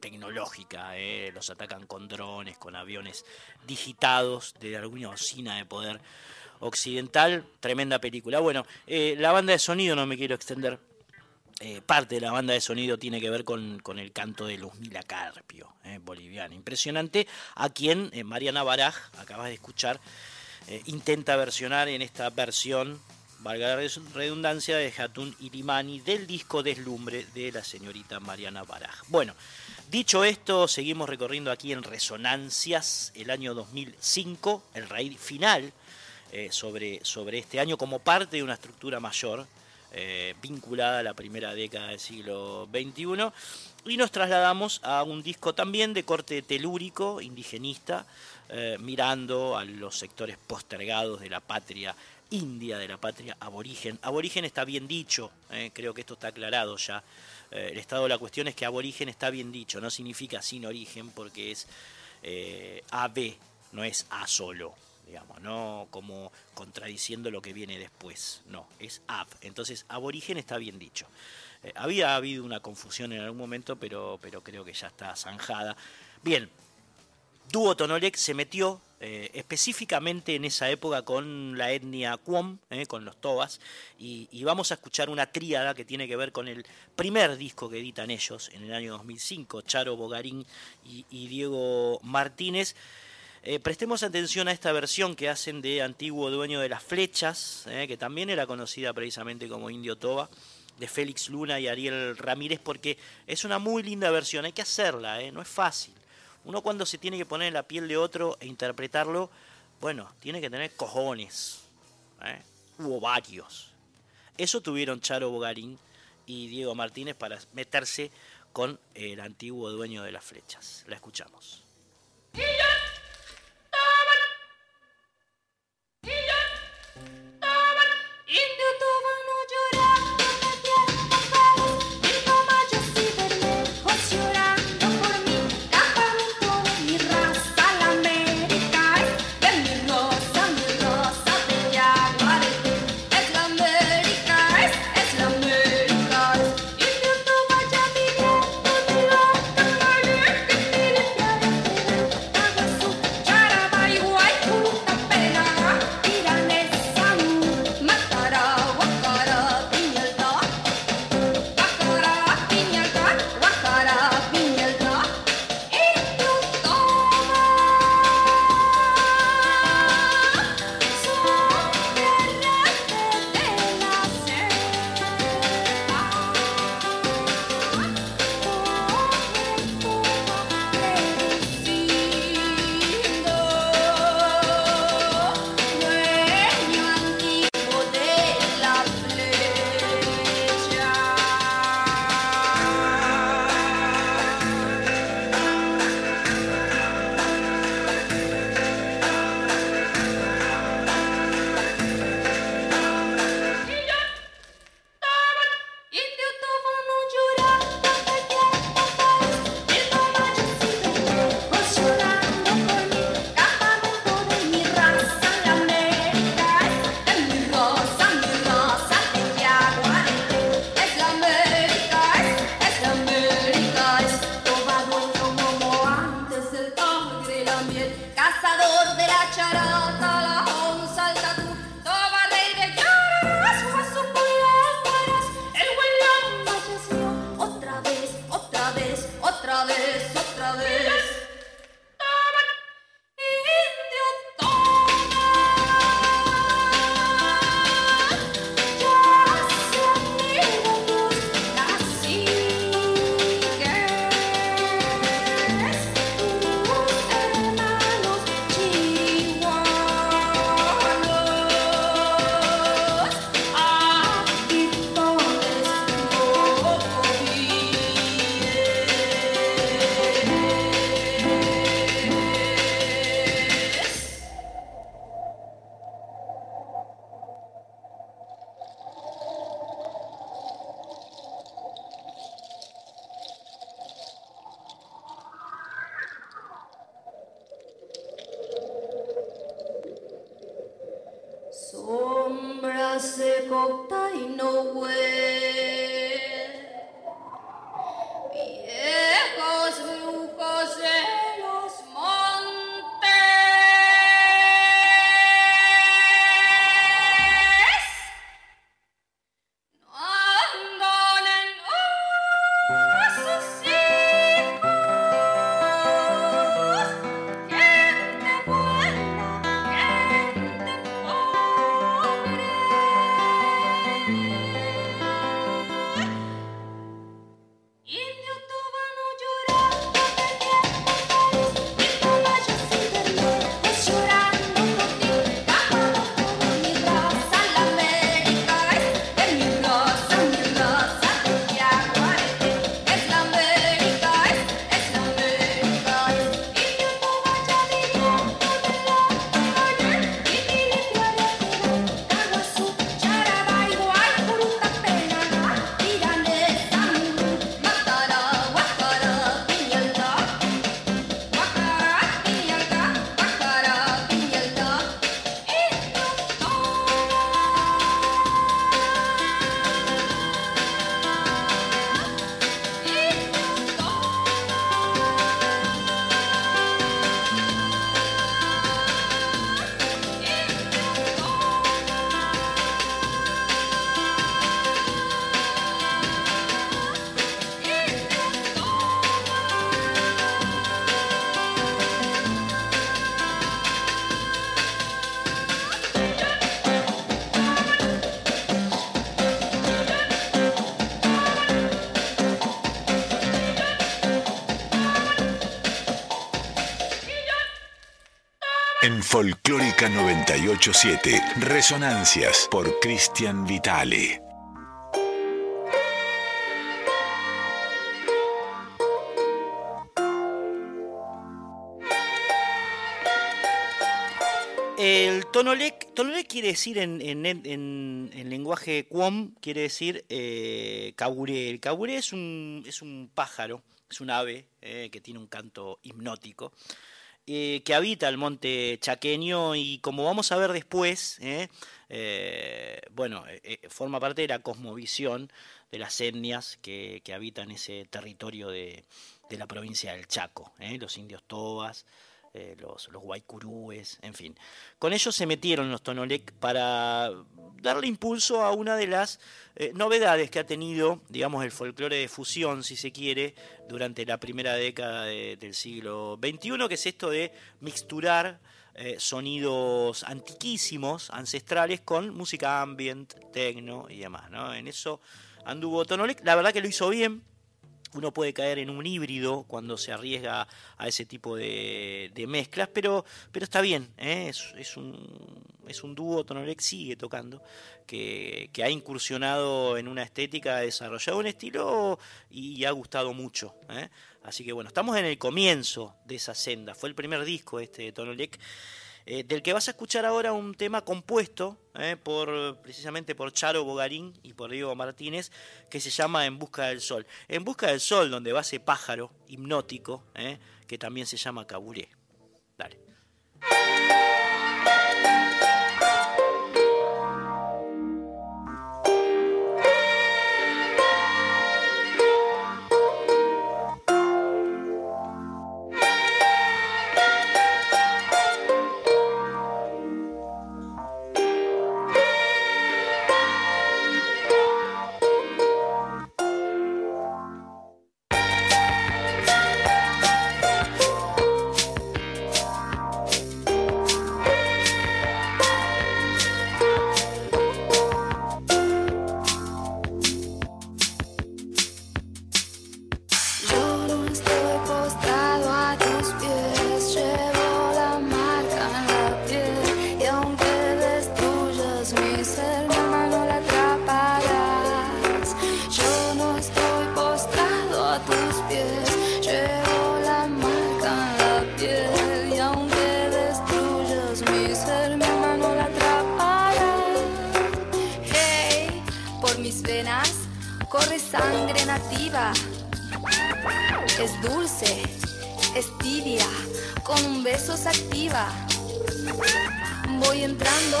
C: tecnológica, eh, los atacan con drones, con aviones digitados de alguna usina de poder occidental, tremenda película. Bueno, eh, la banda de sonido, no me quiero extender, eh, parte de la banda de sonido tiene que ver con, con el canto de Luzmila Carpio, boliviana, impresionante, a quien Mariana Baraj, acabas de escuchar, intenta versionar en esta versión valga la redundancia, de Hatun Irimani del disco Deslumbre de la señorita Mariana Baraj. Bueno, Dicho esto, seguimos recorriendo aquí en Resonancias el año 2005, el raíz final eh, sobre, sobre este año como parte de una estructura mayor eh, vinculada a la primera década del siglo XXI. Y nos trasladamos a un disco también de corte telúrico, indigenista, eh, mirando a los sectores postergados de la patria india, de la patria aborigen. Aborigen está bien dicho, creo que esto está aclarado ya eh, el estado de la cuestión es que aborigen está bien dicho, no significa sin origen porque es eh, AB, no es A solo, digamos, no como contradiciendo lo que viene después, no, es AB. Entonces, aborigen está bien dicho. Eh, había habido una confusión en algún momento, pero, pero creo que ya está zanjada. Bien, Dúo Tonolec se metió eh, específicamente en esa época con la etnia Cuom, eh, con los Tobas, y, vamos a escuchar una tríada que tiene que ver con el primer disco que editan ellos en el año 2005, Charo Bogarín y, Diego Martínez. Eh, prestemos atención a esta versión que hacen de Antiguo Dueño de las Flechas, que también era conocida precisamente como Indio Toba, de Félix Luna y Ariel Ramírez, porque es una muy linda versión, hay que hacerla, no es fácil. Uno cuando se tiene que poner en la piel de otro e interpretarlo, bueno, tiene que tener cojones. ¿eh? Hubo varios. Eso tuvieron Charo Bogarín y Diego Martínez para meterse con el antiguo dueño de las flechas. La escuchamos.
B: Folclórica 987, Resonancias por Cristian Vitale.
C: El tonolec, tonolec quiere decir en, en- en- en lenguaje cuom, quiere decir eh, caburé. El caburé es un, es un pájaro, es un ave eh, que tiene un canto hipnótico, eh, que habita el monte chaqueño y como vamos a ver después, eh, eh, bueno, forma parte de la cosmovisión de las etnias que, que habitan ese territorio de, de la provincia del Chaco, los indios tobas, los, los guaycurúes, en fin. Con ellos se metieron los Tonolec para darle impulso a una de las eh, novedades que ha tenido, digamos, el folclore de fusión, si se quiere, durante la primera década de- del siglo XXI, que es esto de mixturar eh, sonidos antiquísimos, ancestrales, con música ambient, tecno y demás. ¿no? En eso anduvo Tonolec, la verdad que lo hizo bien, uno puede caer en un híbrido cuando se arriesga a ese tipo de, de mezclas, pero, pero está bien, ¿eh? es, un, es un dúo, Tonolec sigue tocando, que, que ha incursionado en una estética, ha desarrollado un estilo y, ha gustado mucho. ¿eh? Así que bueno, estamos en el comienzo de esa senda, fue el primer disco este de Tonolec. Eh, del que vas a escuchar ahora un tema compuesto eh, por precisamente por Charo Bogarín y por Diego Martínez, que se llama En Busca del Sol. En Busca del Sol, donde va ese pájaro hipnótico, eh, que también se llama Caburé. Dale.
G: Voy entrando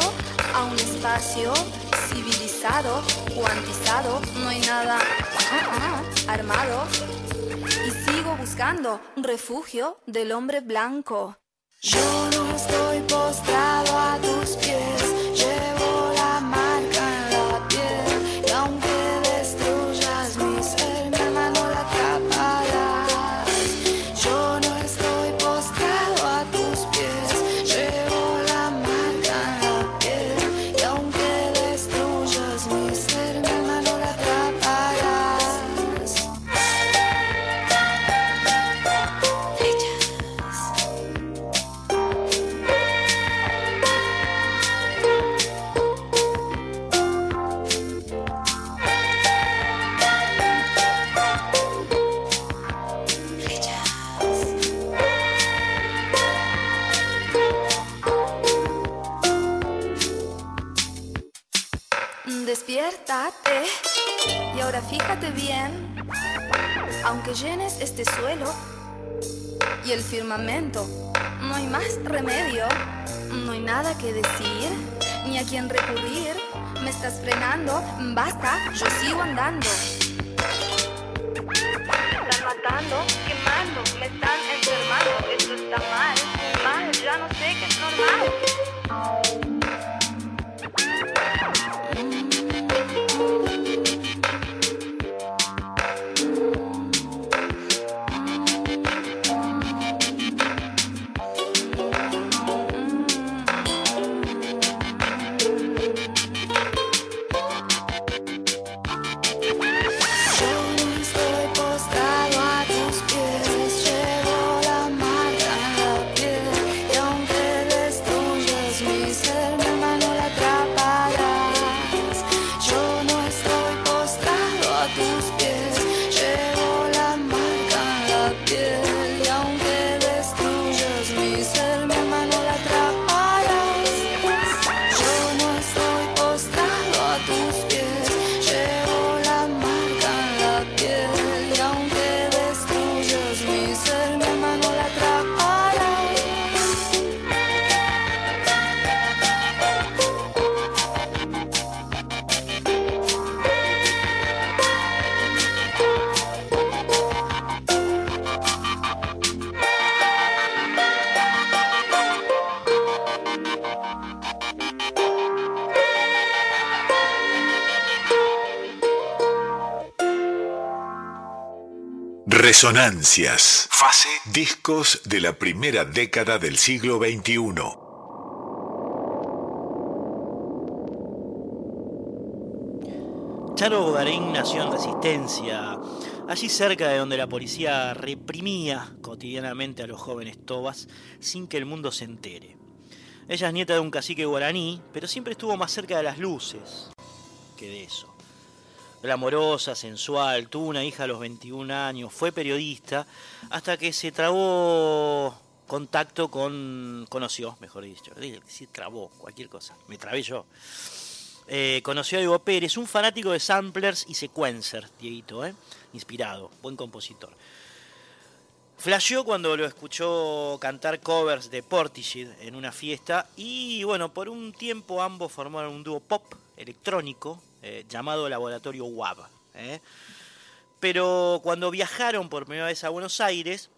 G: a un espacio civilizado, cuantizado, no hay nada ah, ah, armado. Y sigo buscando refugio del hombre blanco. Yo no estoy postrado a tus pies, fíjate bien, aunque llenes este suelo y el firmamento, no hay más remedio, no hay nada que decir, ni a quién recurrir, me estás frenando, basta, yo sigo andando. Me están matando, quemando, me están enfermando, esto está mal, mal, ya no sé qué es normal.
B: Resonancias. Fase. Discos de la primera década del siglo XXI.
C: Charo Garín nació en Resistencia, allí cerca de donde la policía reprimía cotidianamente a los jóvenes tobas sin que el mundo se entere. Ella es nieta de un cacique guaraní, pero siempre estuvo más cerca de las luces que de eso. Glamorosa, sensual, tuvo una hija a los 21 años, fue periodista, hasta que se trabó contacto con... conoció, mejor dicho, sí, trabó, cualquier cosa, me trabé yo. Eh, conoció a Diego Pérez, un fanático de samplers y sequencers, Dieguito, ¿eh? inspirado, buen compositor. Flasheó cuando lo escuchó cantar covers de Portishead en una fiesta y bueno, por un tiempo ambos formaron un dúo pop electrónico eh, llamado Laboratorio WAB. ¿eh? Pero cuando viajaron por primera vez a Buenos Aires,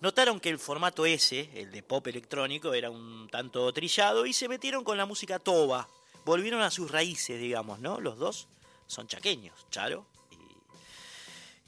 C: notaron que el formato ese, el de pop electrónico, era un tanto trillado y se metieron con la música toba. Volvieron a sus raíces, digamos, ¿no? Los dos son chaqueños, Charo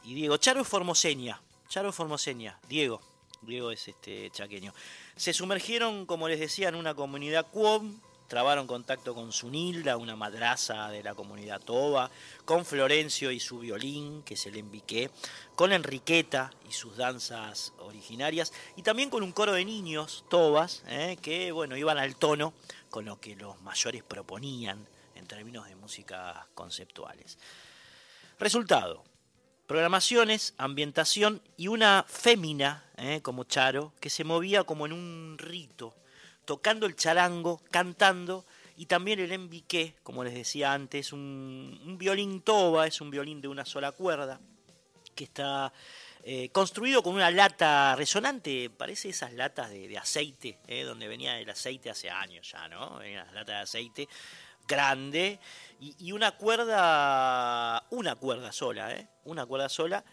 C: y, Diego. Charo es formoseña, Charo formoseña, Diego. Diego es este chaqueño. Se sumergieron, como les decía, en una comunidad cuom, trabaron contacto con Sunilda, una madraza de la comunidad Toba, con Florencio y su violín, que se le enviqué, con Enriqueta y sus danzas originarias, y también con un coro de niños Tobas, eh, que bueno, iban al tono con lo que los mayores proponían en términos de músicas conceptuales. Resultado, programaciones, ambientación y una fémina, eh, como Charo, que se movía como en un rito, tocando el charango, cantando, y también el embiqué, como les decía antes, un, un violín toba, es un violín de una sola cuerda, que está
G: eh, construido con una lata resonante, parece esas latas de, aceite, eh, donde venía el aceite hace años ya, ¿no? Venía las latas de aceite grande y, y una cuerda, una cuerda sola, ¿eh? Una cuerda sola,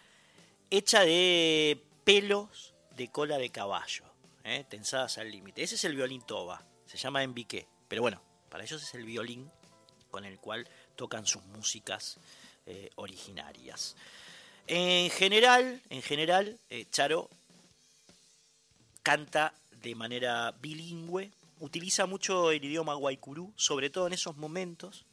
G: hecha de pelos de cola de caballo, ¿eh? tensadas al límite. Ese es el violín toba, se llama embiqué, pero bueno, para ellos es el violín con el cual tocan sus músicas eh, originarias. En general, en general, eh, Charo canta de manera bilingüe, utiliza mucho el idioma guaycurú, sobre todo en esos momentos,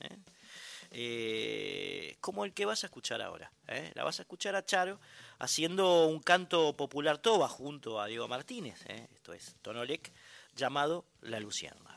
G: como el que vas a escuchar ahora. La vas a escuchar a Charo haciendo un canto popular toba junto a Diego Martínez, ¿eh? esto es Tonolec, llamado La Luciérnaga.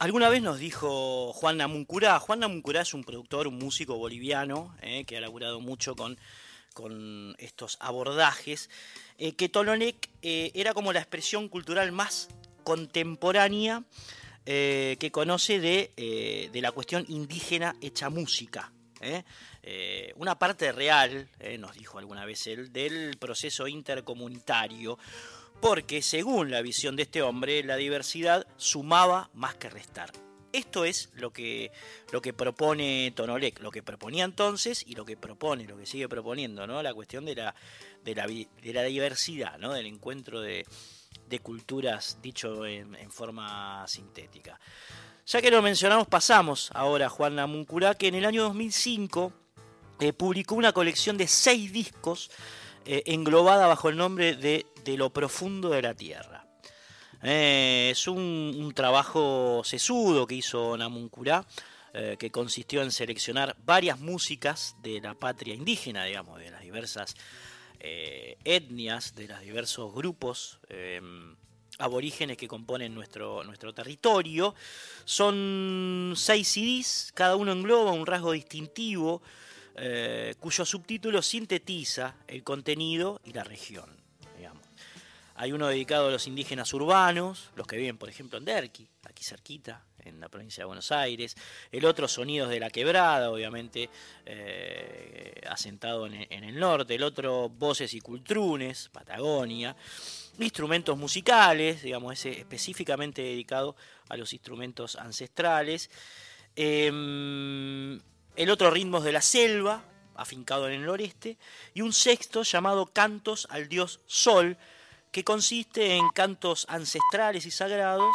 C: Alguna vez nos dijo Juan Namuncurá, Juan Namuncurá es un productor, un músico boliviano eh, que ha laburado mucho con, con estos abordajes, eh, que Tolonec eh, era como la expresión cultural más contemporánea que conoce de, de la cuestión indígena hecha música. una parte real, nos dijo alguna vez él, del proceso intercomunitario, porque según la visión de este hombre, la diversidad sumaba más que restar. Esto es lo que, lo que propone Tonolec, lo que proponía entonces y lo que propone, lo que sigue proponiendo, ¿no? La cuestión de la, de la, de la diversidad, ¿no? Del encuentro de, de culturas, dicho en, forma sintética. Ya que lo mencionamos, pasamos ahora a Juan Namuncurá, que en el año 2005 eh, publicó una colección de seis discos eh, englobada bajo el nombre de De lo profundo de la tierra. Eh, es un, trabajo sesudo que hizo Namuncurá, eh, que consistió en seleccionar varias músicas de la patria indígena, digamos, de las diversas eh, etnias, de los diversos grupos aborígenes que componen nuestro, nuestro territorio. Son seis CDs, cada uno engloba un rasgo distintivo, cuyo subtítulo sintetiza el contenido y la región. Hay uno dedicado a los indígenas urbanos, los que viven, por ejemplo, en Derqui, aquí cerquita, en la provincia de Buenos Aires. El otro, Sonidos de la Quebrada, obviamente eh, asentado en, en el norte. El otro, Voces y Cultrunes, Patagonia. Instrumentos musicales, digamos, ese específicamente dedicado a los instrumentos ancestrales. Em, el otro, Ritmos de la Selva, afincado en el noreste. Y un sexto llamado Cantos al Dios Sol, que consiste en cantos ancestrales y sagrados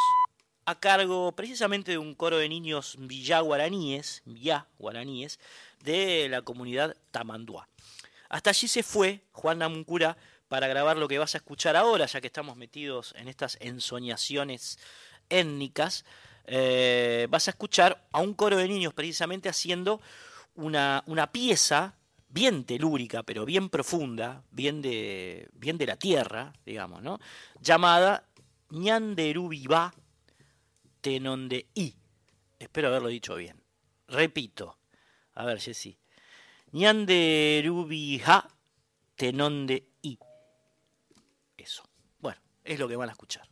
C: a cargo precisamente de un coro de niños villá guaraníes, de la comunidad Tamanduá. Hasta allí se fue Juan Namuncura para grabar lo que vas a escuchar ahora, ya que estamos metidos en estas ensoñaciones étnicas. Eh, vas a escuchar a un coro de niños precisamente haciendo una, una pieza bien telúrica, pero bien profunda, bien de, bien de la tierra, digamos, ¿no? Llamada Ñanderubibá Tenonde I. Espero haberlo dicho bien. Repito. A ver, Jessy. Ñanderubija Tenonde I. Eso. Bueno, es lo que van a escuchar.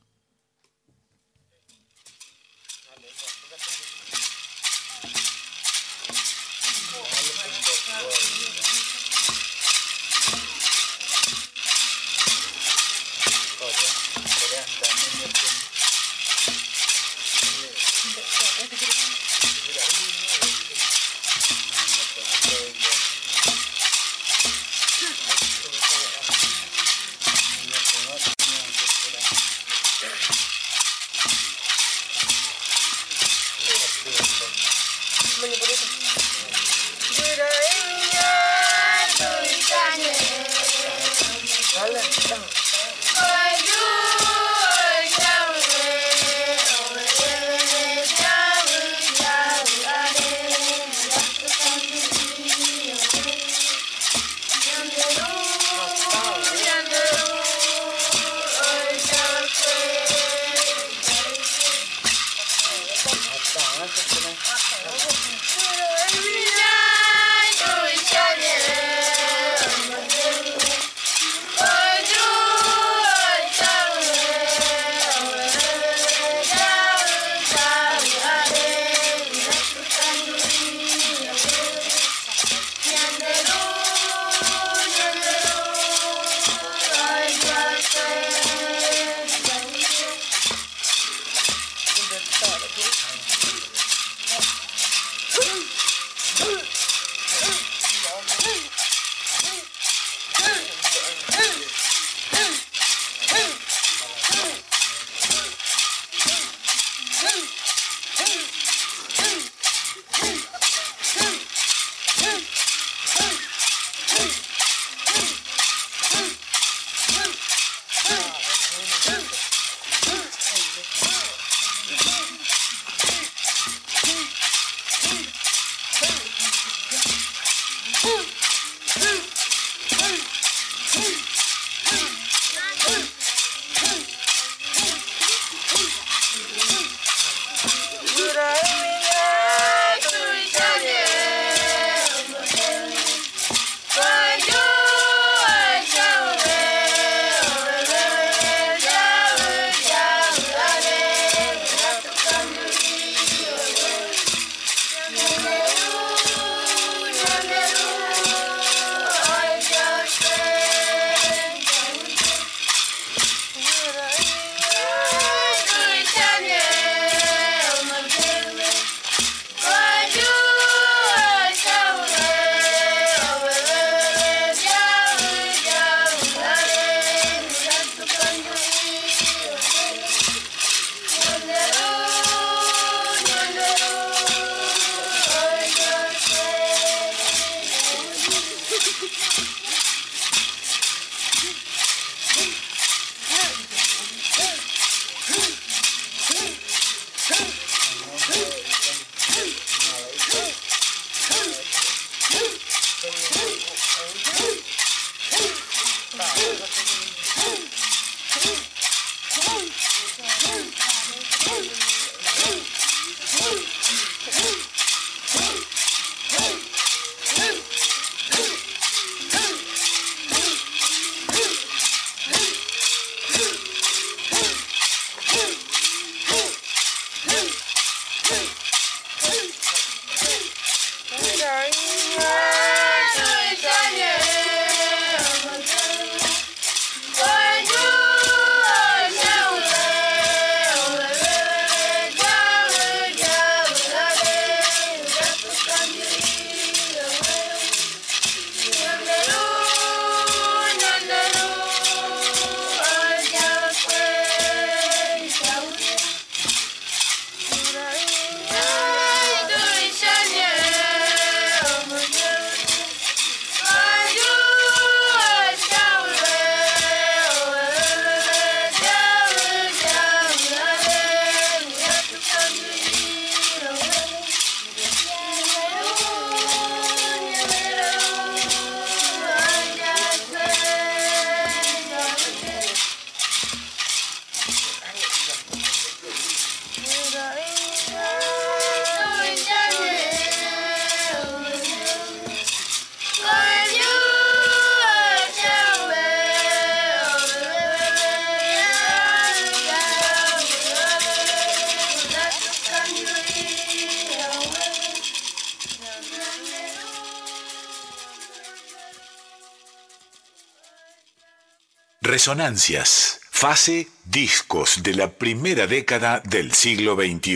B: Resonancias, fase discos de la primera década del siglo XXI.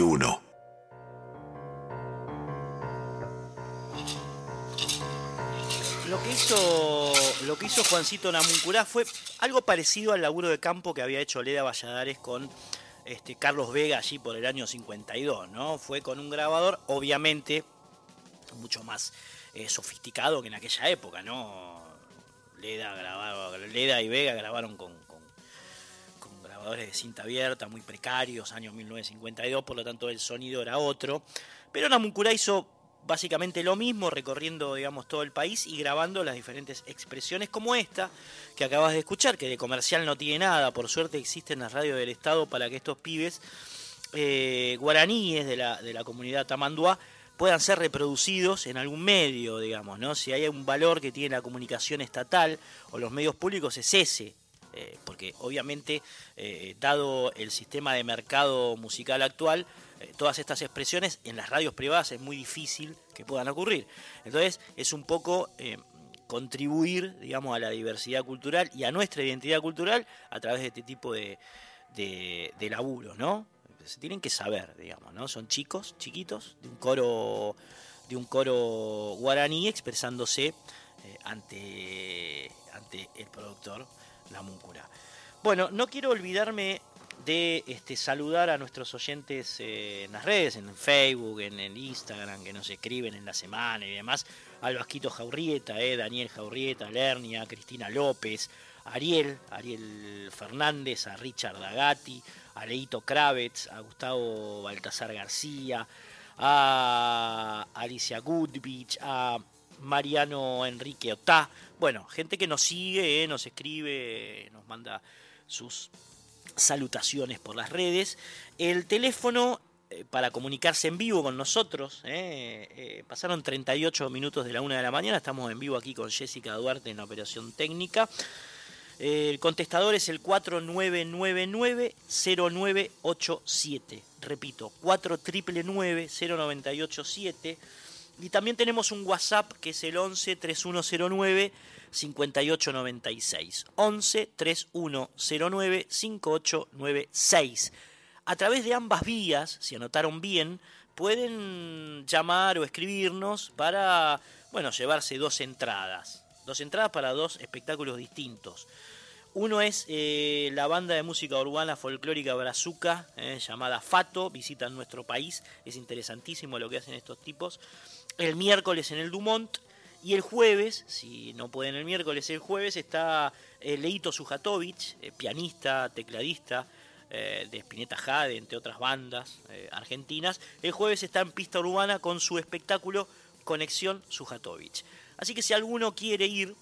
C: Lo que hizo, lo que hizo Juancito Namuncurá fue algo parecido al laburo de campo que había hecho Leda Valladares con este, Carlos Vega allí por el año 52, ¿no? Fue con un grabador, obviamente, mucho más eh, sofisticado que en aquella época, ¿no? Leda, grababa, Leda y Vega grabaron con, grabadores de cinta abierta, muy precarios, año 1952, por lo tanto el sonido era otro. Pero Namuncurá hizo básicamente lo mismo, recorriendo, digamos, todo el país y grabando las diferentes expresiones como esta que acabas de escuchar, que de comercial no tiene nada, por suerte existen las radios del Estado para que estos pibes eh, guaraníes de la, de la comunidad tamanduá puedan ser reproducidos en algún medio, digamos, ¿no? Si hay un valor que tiene la comunicación estatal o los medios públicos es ese, eh, porque obviamente, eh, dado el sistema de mercado musical actual, eh, todas estas expresiones en las radios privadas es muy difícil que puedan ocurrir. Entonces es un poco contribuir, digamos, a la diversidad cultural y a nuestra identidad cultural a través de este tipo de, de, de laburos, ¿no? Se tienen que saber, digamos, ¿no? Son chicos, chiquitos, de un coro, de un coro guaraní expresándose eh, ante, ante el productor, la Múncura. Bueno, no quiero olvidarme de este, saludar a nuestros oyentes eh, en las redes, en Facebook, en el Instagram, que nos escriben en la semana y demás. Al Vasquito Jaurrieta, eh, Daniel Jaurrieta, Lernia, Cristina López, Ariel, Ariel Fernández, a Richard Dagati, a Leito Kravitz, a Gustavo Baltasar García, a Alicia Goodbeach, a Mariano Enrique Otá. Bueno, gente que nos sigue, eh, nos escribe, nos manda sus salutaciones por las redes. El teléfono eh, para comunicarse en vivo con nosotros. eh, pasaron 38 minutos de la una de la mañana. Estamos en vivo aquí con Jessica Duarte en la operación técnica. El contestador es el 4999-0987. Repito, 4999-0987. Y también tenemos un WhatsApp que es el 11 3109 5896. 11 3109 5896. A través de ambas vías, si anotaron bien, pueden llamar o escribirnos para, bueno, llevarse dos entradas. Dos entradas para dos espectáculos distintos. Uno es eh, la banda de música urbana folclórica Brazuca, eh, llamada Fato, visitan nuestro país, es interesantísimo lo que hacen estos tipos. El miércoles en el Dumont y el jueves, si no pueden el miércoles, el jueves está eh, Leito Sujatovich, eh, pianista, tecladista de Spinetta Jade, entre otras bandas argentinas. El jueves está en pista urbana con su espectáculo Conexión Sujatovich. Así que si alguno quiere ir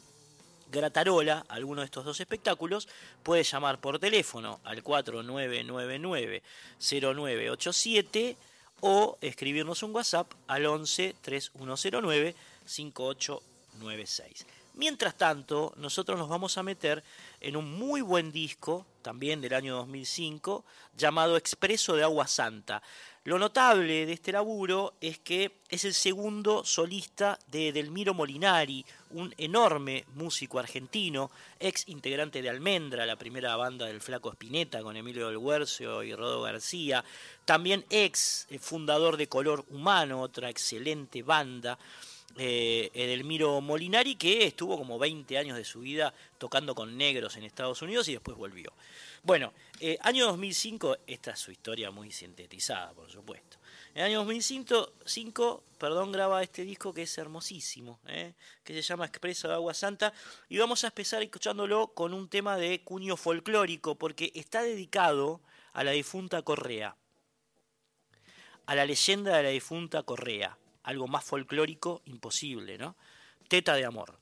C: Gratarola, alguno de estos dos espectáculos, puede llamar por teléfono al 4999-0987 o escribirnos un WhatsApp al 11 3109 5896. Mientras tanto, nosotros nos vamos a meter en un muy buen disco, también del año 2005, llamado Expreso de Agua Santa. Lo notable de este laburo es que es el segundo solista de Delmiro Molinari, un enorme músico argentino, ex integrante de Almendra, la primera banda del Flaco Espineta con Emilio del Guercio y Rodo García, también ex eh, fundador de Color Humano, otra excelente banda eh, Edelmiro Molinari, que estuvo como 20 años de su vida tocando con negros en Estados Unidos y después volvió. Bueno, eh, año 2005, esta es su historia muy sintetizada, por supuesto. En el año 2005, perdón, graba este disco que es hermosísimo, ¿eh? que se llama Expreso de Agua Santa, y vamos a empezar escuchándolo con un tema de cuño folclórico, porque está dedicado a la difunta Correa, a la leyenda de la difunta Correa algo más folclórico imposible, ¿no? Teta de amor.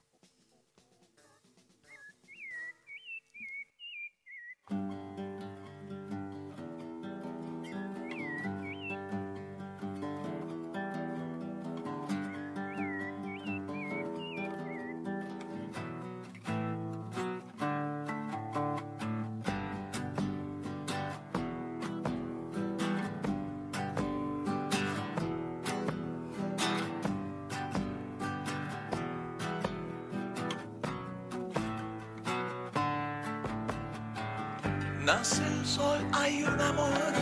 H: Nace el sol, hay un amor.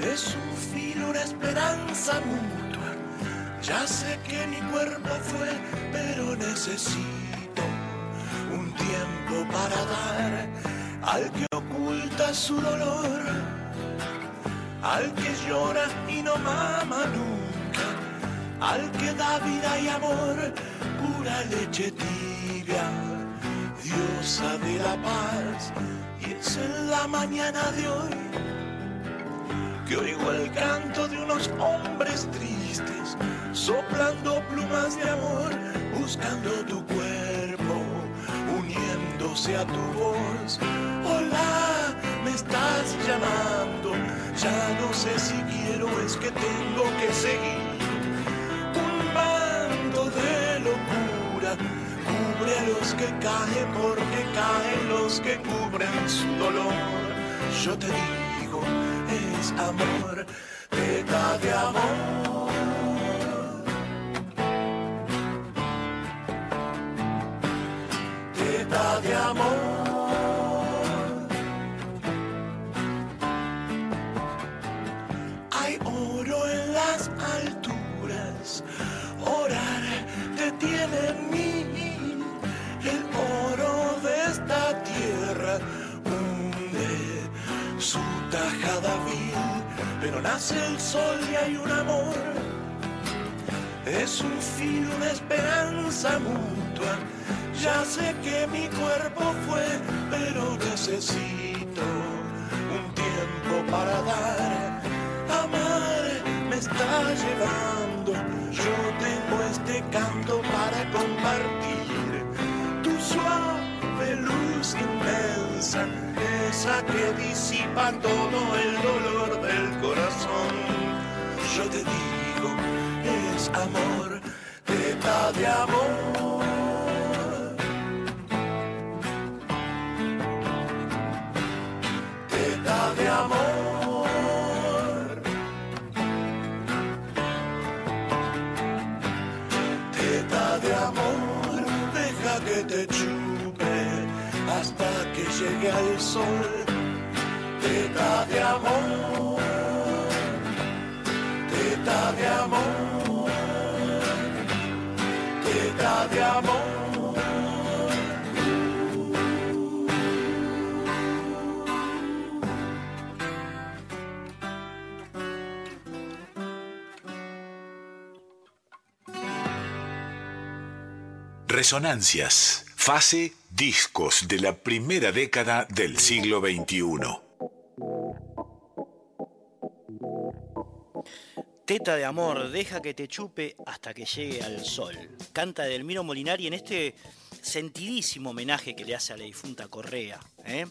H: Es un filo, una esperanza mutua. Ya sé que mi cuerpo fue, pero necesito un tiempo para dar al que oculta su dolor, al que llora y no mama nunca, al que da vida y amor, pura leche tibia, diosa de la paz. Es en la mañana de hoy que oigo el canto de unos hombres tristes, soplando plumas de amor, buscando tu cuerpo, uniéndose a tu voz. Hola, me estás llamando, ya no sé si quiero, es que tengo que seguir. Los que caen porque caen los que cubren su dolor. Yo te digo, es amor, teta de amor. Teta de amor. Nace el sol y hay un amor. Es un filo, una esperanza mutua. Ya sé que mi cuerpo fue, pero necesito un tiempo para dar. Amar me está llevando. Yo tengo este canto para compartir. Tu suave luz inmensa, esa que disipa todo el dolor del corazón. Yo te digo, es amor, teta de amor. Teta de amor. Teta de amor, deja que te chupe llegue al sol. De amor, de amor, teta de amor.
B: Resonancias, fase discos de la primera década del siglo XXI.
C: Teta de amor, deja que te chupe hasta que llegue al sol. Canta Delmiro Molinari en este sentidísimo homenaje que le hace a la difunta Correa. ¿eh?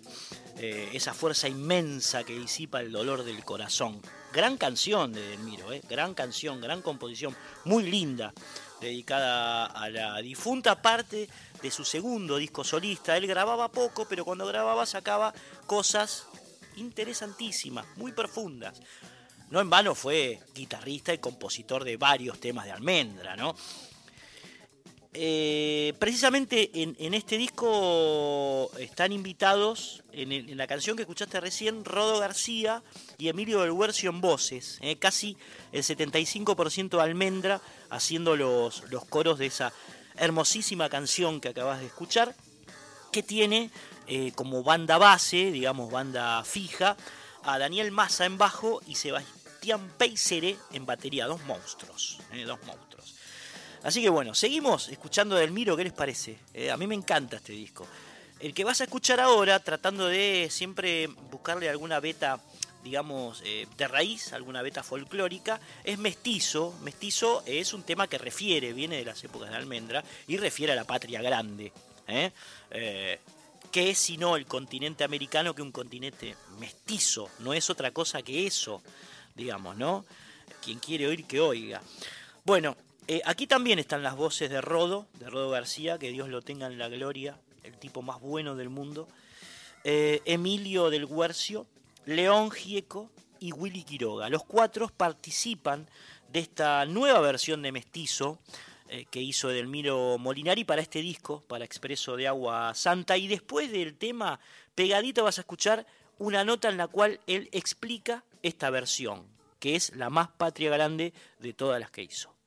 C: Eh, esa fuerza inmensa que disipa el dolor del corazón. Gran canción de Delmiro, ¿eh? gran canción, gran composición, muy linda, dedicada a la difunta parte de su segundo disco solista. Él grababa poco, pero cuando grababa sacaba cosas interesantísimas, muy profundas. No en vano fue guitarrista y compositor de varios temas de Almendra, ¿no? Eh, precisamente en, este disco están invitados, en, la canción que escuchaste recién, Rodo García y Emilio del Huercio en voces, eh, casi el 75% de Almendra haciendo los, los coros de esa hermosísima canción que acabas de escuchar, que tiene eh, como banda base, digamos banda fija, a Daniel Massa en bajo y Sebastián Peisere en batería, dos monstruos, dos monstruos. Así que bueno, seguimos escuchando Delmiro, ¿qué les parece? Eh, a mí me encanta este disco. El que vas a escuchar ahora, tratando de siempre buscarle alguna beta, digamos, eh, de raíz, alguna beta folclórica, es Mestizo. Mestizo es un tema que refiere, viene de las épocas de Almendra, y refiere a la patria grande. ¿eh? Eh, ¿Qué es sino el continente americano que un continente mestizo? No es otra cosa que eso, digamos, ¿no? Quien quiere oír, que oiga. Bueno, eh, aquí también están las voces de Rodo, de Rodo García, que Dios lo tenga en la gloria, el tipo más bueno del mundo. Eh, Emilio del Guercio, León Gieco y Willy Quiroga. Los cuatro participan de esta nueva versión de Mestizo eh, que hizo Edelmiro Molinari para este disco, para Expreso de Agua Santa. Y después del tema, pegadito vas a escuchar una nota en la cual él explica esta versión, que es la más patria grande de todas las que hizo.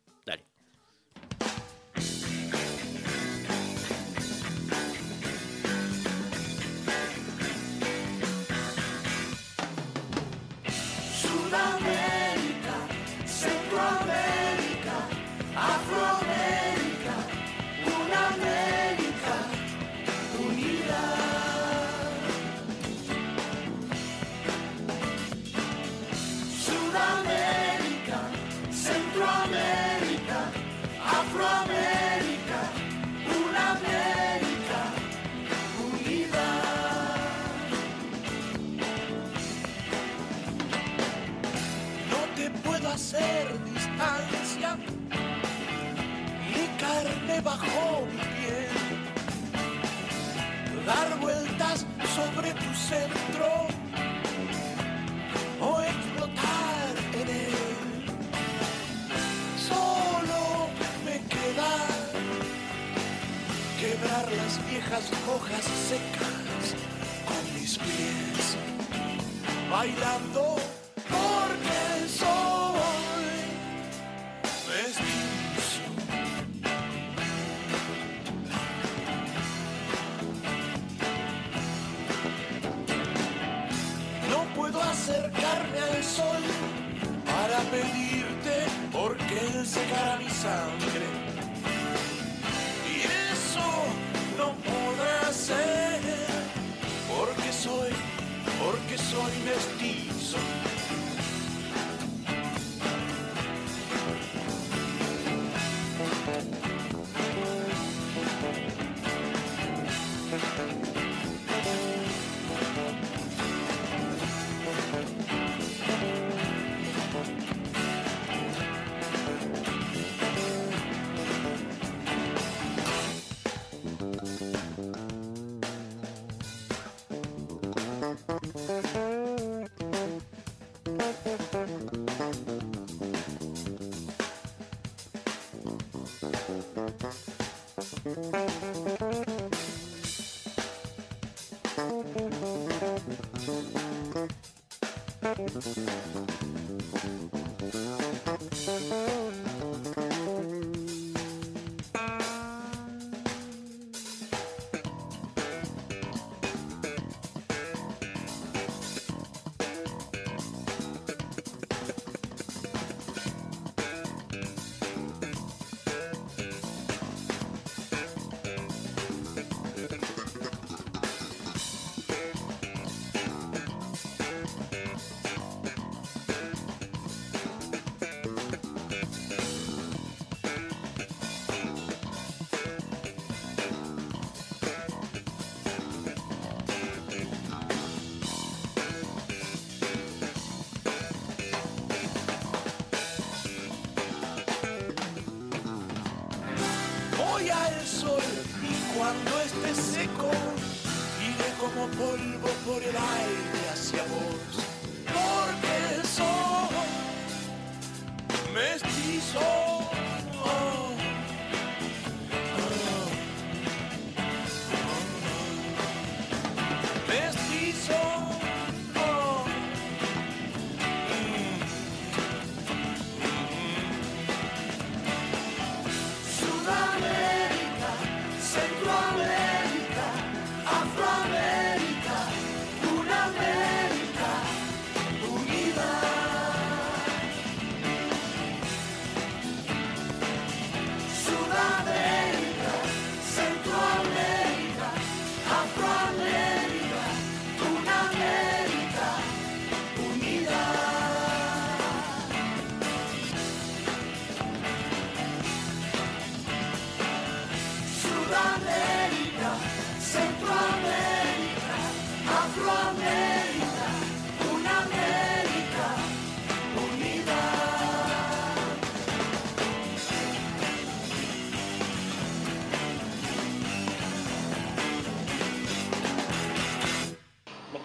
H: bajo mi piel. Dar vueltas sobre tu centro o explotar en él. Solo me queda quebrar las viejas hojas secas con mis pies, bailando porque el sol. sick out of me sound. Look at it.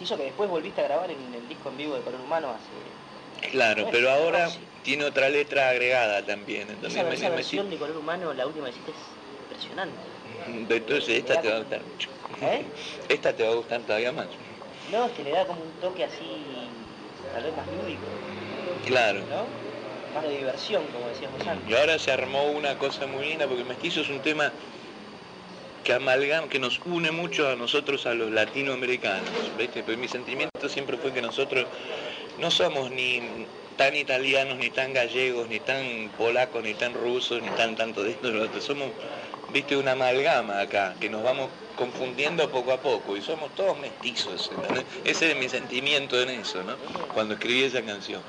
H: Eso
C: que después volviste a grabar en el disco en vivo de Color Humano hace...
I: Claro, pero ahora tiene otra letra agregada también. Entonces
C: esa, versión de Color Humano, la última que es impresionante.
I: Entonces esta te, va a gustar mucho.
C: ¿Eh?
I: Esta te va a gustar todavía más.
C: No, es que le da como un toque así, tal vez más lúdico.
I: Claro.
C: ¿no? Más de diversión, como decíamos antes.
I: Y ahora se armó una cosa muy linda porque Mestizo es un tema que amalgama, que nos une mucho a nosotros, a los latinoamericanos. ¿viste? Pues mi sentimiento siempre fue que nosotros no somos ni tan italianos, ni tan gallegos, ni tan polacos, ni tan rusos, ni tan tanto de esto, otro. Somos, viste, una amalgama acá, que nos vamos confundiendo poco a poco y somos todos mestizos. Ese es mi sentimiento en eso, ¿no? Cuando escribí esa canción.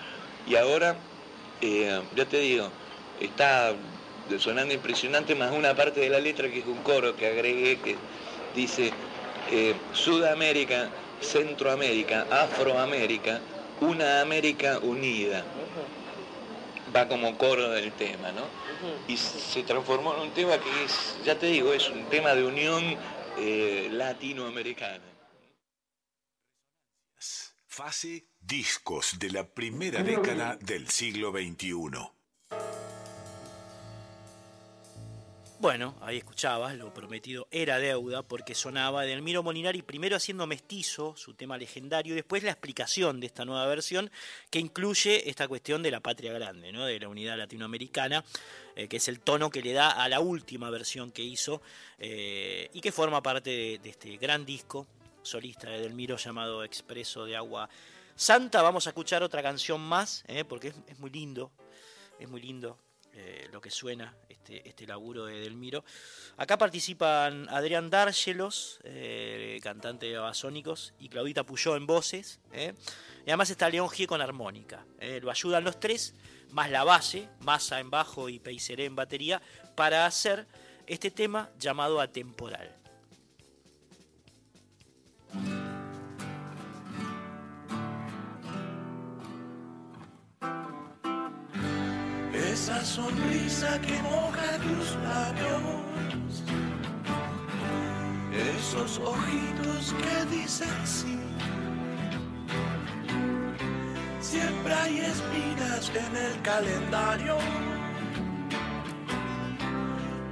I: Y ahora, eh, ya te digo, está sonando impresionante, más una parte de la letra que es un coro que agregué que dice eh, Sudamérica, Centroamérica, Afroamérica, una América unida. Va como coro del tema, ¿no? Y se transformó en un tema que es, ya te digo, es un tema de unión eh, latinoamericana.
B: Fase discos de la primera década del siglo XXI.
C: Bueno, ahí escuchabas, lo prometido era deuda, porque sonaba de Elmiro Molinari primero haciendo mestizo, su tema legendario, y después la explicación de esta nueva versión, que incluye esta cuestión de la patria grande, ¿no? de la unidad latinoamericana, eh, que es el tono que le da a la última versión que hizo, eh, y que forma parte de, de este gran disco solista de Delmiro llamado Expreso de Agua Santa. Vamos a escuchar otra canción más, eh, porque es, es muy lindo, es muy lindo eh, lo que suena este, este laburo de Delmiro. Acá participan Adrián Dárgelos, eh, cantante de Babasónicos, y Claudita Puyó en voces. eh. Y además está León Gieco con armónica. Lo ayudan los tres, más la base, Massa en bajo y Peiseré en batería, para hacer este tema llamado Atemporal.
H: Esa sonrisa que moja tus labios, esos ojitos que dicen sí. Siempre hay espinas en el calendario,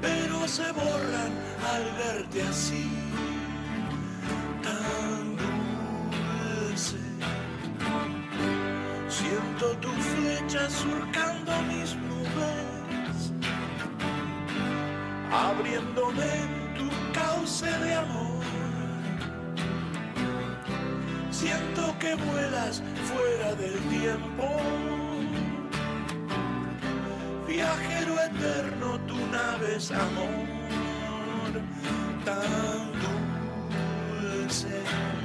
H: pero se borran al verte así, tan dulce. Siento tu flecha surcando mis abriéndome tu cauce de amor. Siento que vuelas fuera del tiempo, viajero eterno, tu nave es amor, tan dulce.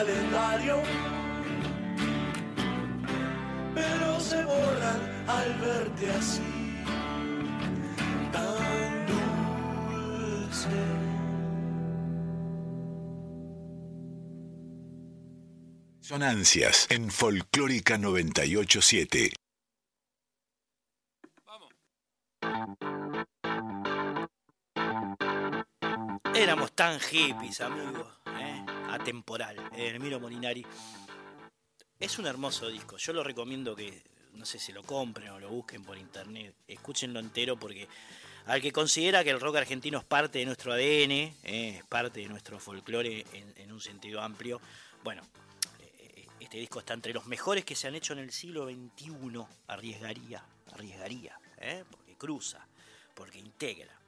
H: Calendario, pero se borran al verte así, tan dulce.
B: Resonancias en Folclórica 987.
C: Éramos tan hippies, amigos. ¿Eh? Atemporal. Miro Molinari. Es un hermoso disco. Yo lo recomiendo que, no sé si lo compren o lo busquen por internet. Escúchenlo entero porque al que considera que el rock argentino es parte de nuestro ADN, ¿eh? es parte de nuestro folclore en, en un sentido amplio, bueno, eh, este disco está entre los mejores que se han hecho en el siglo XXI. Arriesgaría, arriesgaría, ¿eh? porque cruza, porque integra.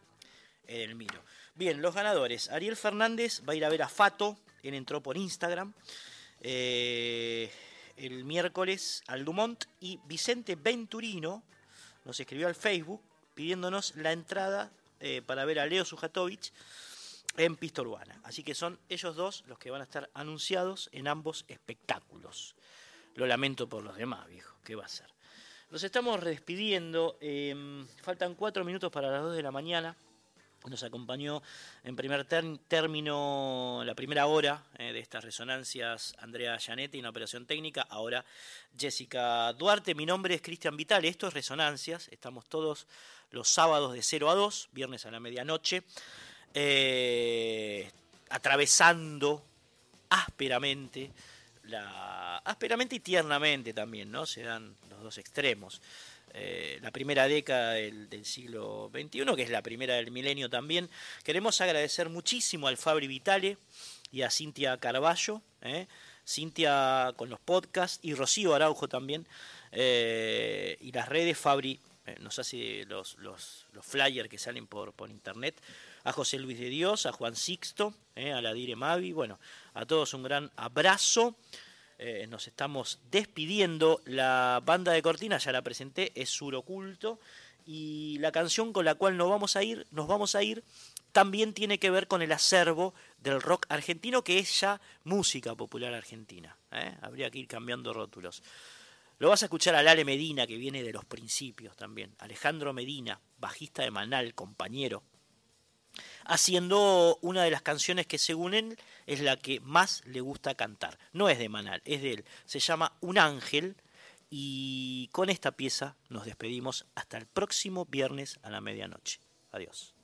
C: Edelmiro. Bien, los ganadores. Ariel Fernández va a ir a ver a Fato. Él entró por Instagram. Eh, el miércoles al Dumont. Y Vicente Venturino nos escribió al Facebook pidiéndonos la entrada eh, para ver a Leo Sujatovich en Pista Urbana. Así que son ellos dos los que van a estar anunciados en ambos espectáculos. Lo lamento por los demás, viejo. ¿Qué va a ser? Nos estamos despidiendo. eh, faltan cuatro minutos para las dos de la mañana. Nos acompañó en primer término, la primera hora eh, de estas resonancias, Andrea Gianetti en la operación técnica, ahora Jessica Duarte. Mi nombre es Cristian Vital, esto es Resonancias, estamos todos los sábados de 0 a 2, viernes a la medianoche, eh, atravesando ásperamente, ásperamente y tiernamente también, ¿no? Se dan los dos extremos. Eh, la primera década del, siglo XXI, que es la primera del milenio también. Queremos agradecer muchísimo al Fabri Vitale y a Cintia Carballo, ¿eh? Cintia con los podcasts y Rocío Araujo también, eh, y las redes Fabri eh, nos hace los, los, flyers que salen por, por internet, a José Luis de Dios, a Juan Sixto, a la Dire Mavi, bueno, a todos un gran abrazo. Eh, nos estamos despidiendo. La banda de cortina, ya la presenté, es Sur Oculto. Y la canción con la cual nos vamos a ir, nos vamos a ir, también tiene que ver con el acervo del rock argentino, que es ya música popular argentina. ¿eh? Habría que ir cambiando rótulos. Lo vas a escuchar a Lale Medina, que viene de los principios también. Alejandro Medina, bajista de Manal, compañero haciendo una de las canciones que según él es la que más le gusta cantar. No es de Manal, es de él. Se llama Un Ángel y con esta pieza nos despedimos hasta el próximo viernes a la medianoche. Adiós.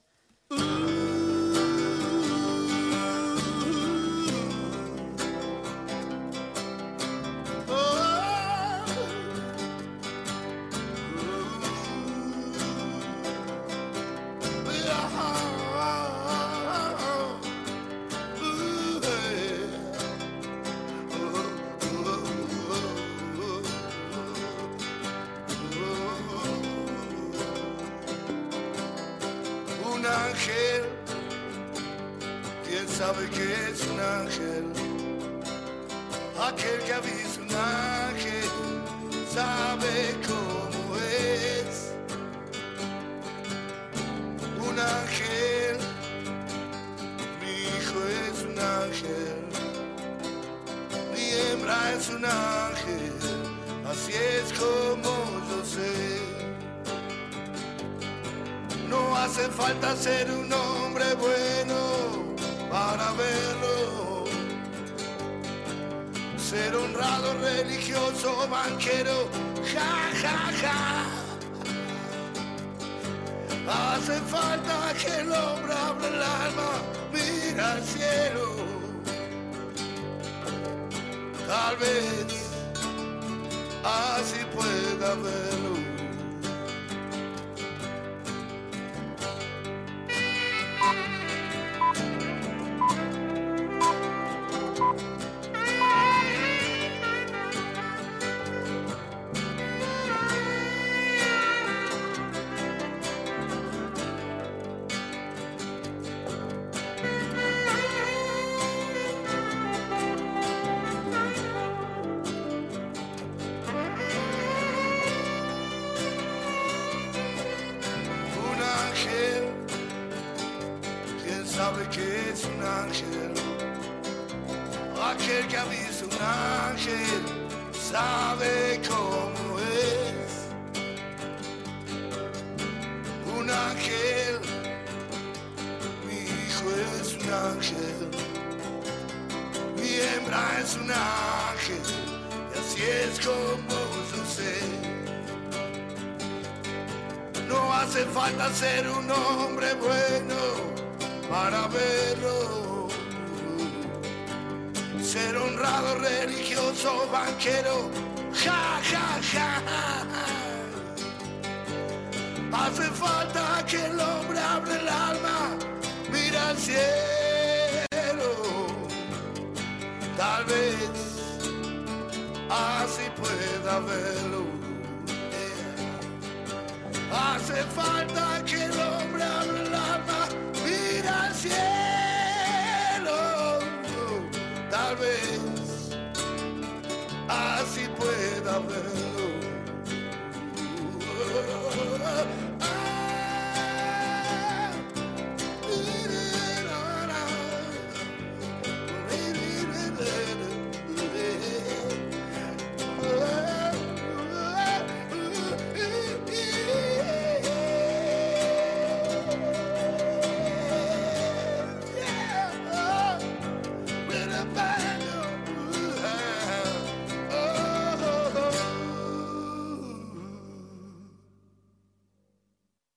J: Ser un hombre bueno para verlo. Ser honrado, religioso, banquero, ja, ja, ja. Hace falta que el hombre abra el alma, mira al cielo. Tal vez así pueda verlo. Hace falta ser un hombre bueno para verlo. Ser honrado, religioso, banquero, ja, ja, ja. ja. Hace falta que el hombre abra el alma, mira al cielo. Tal vez así pueda verlo. five.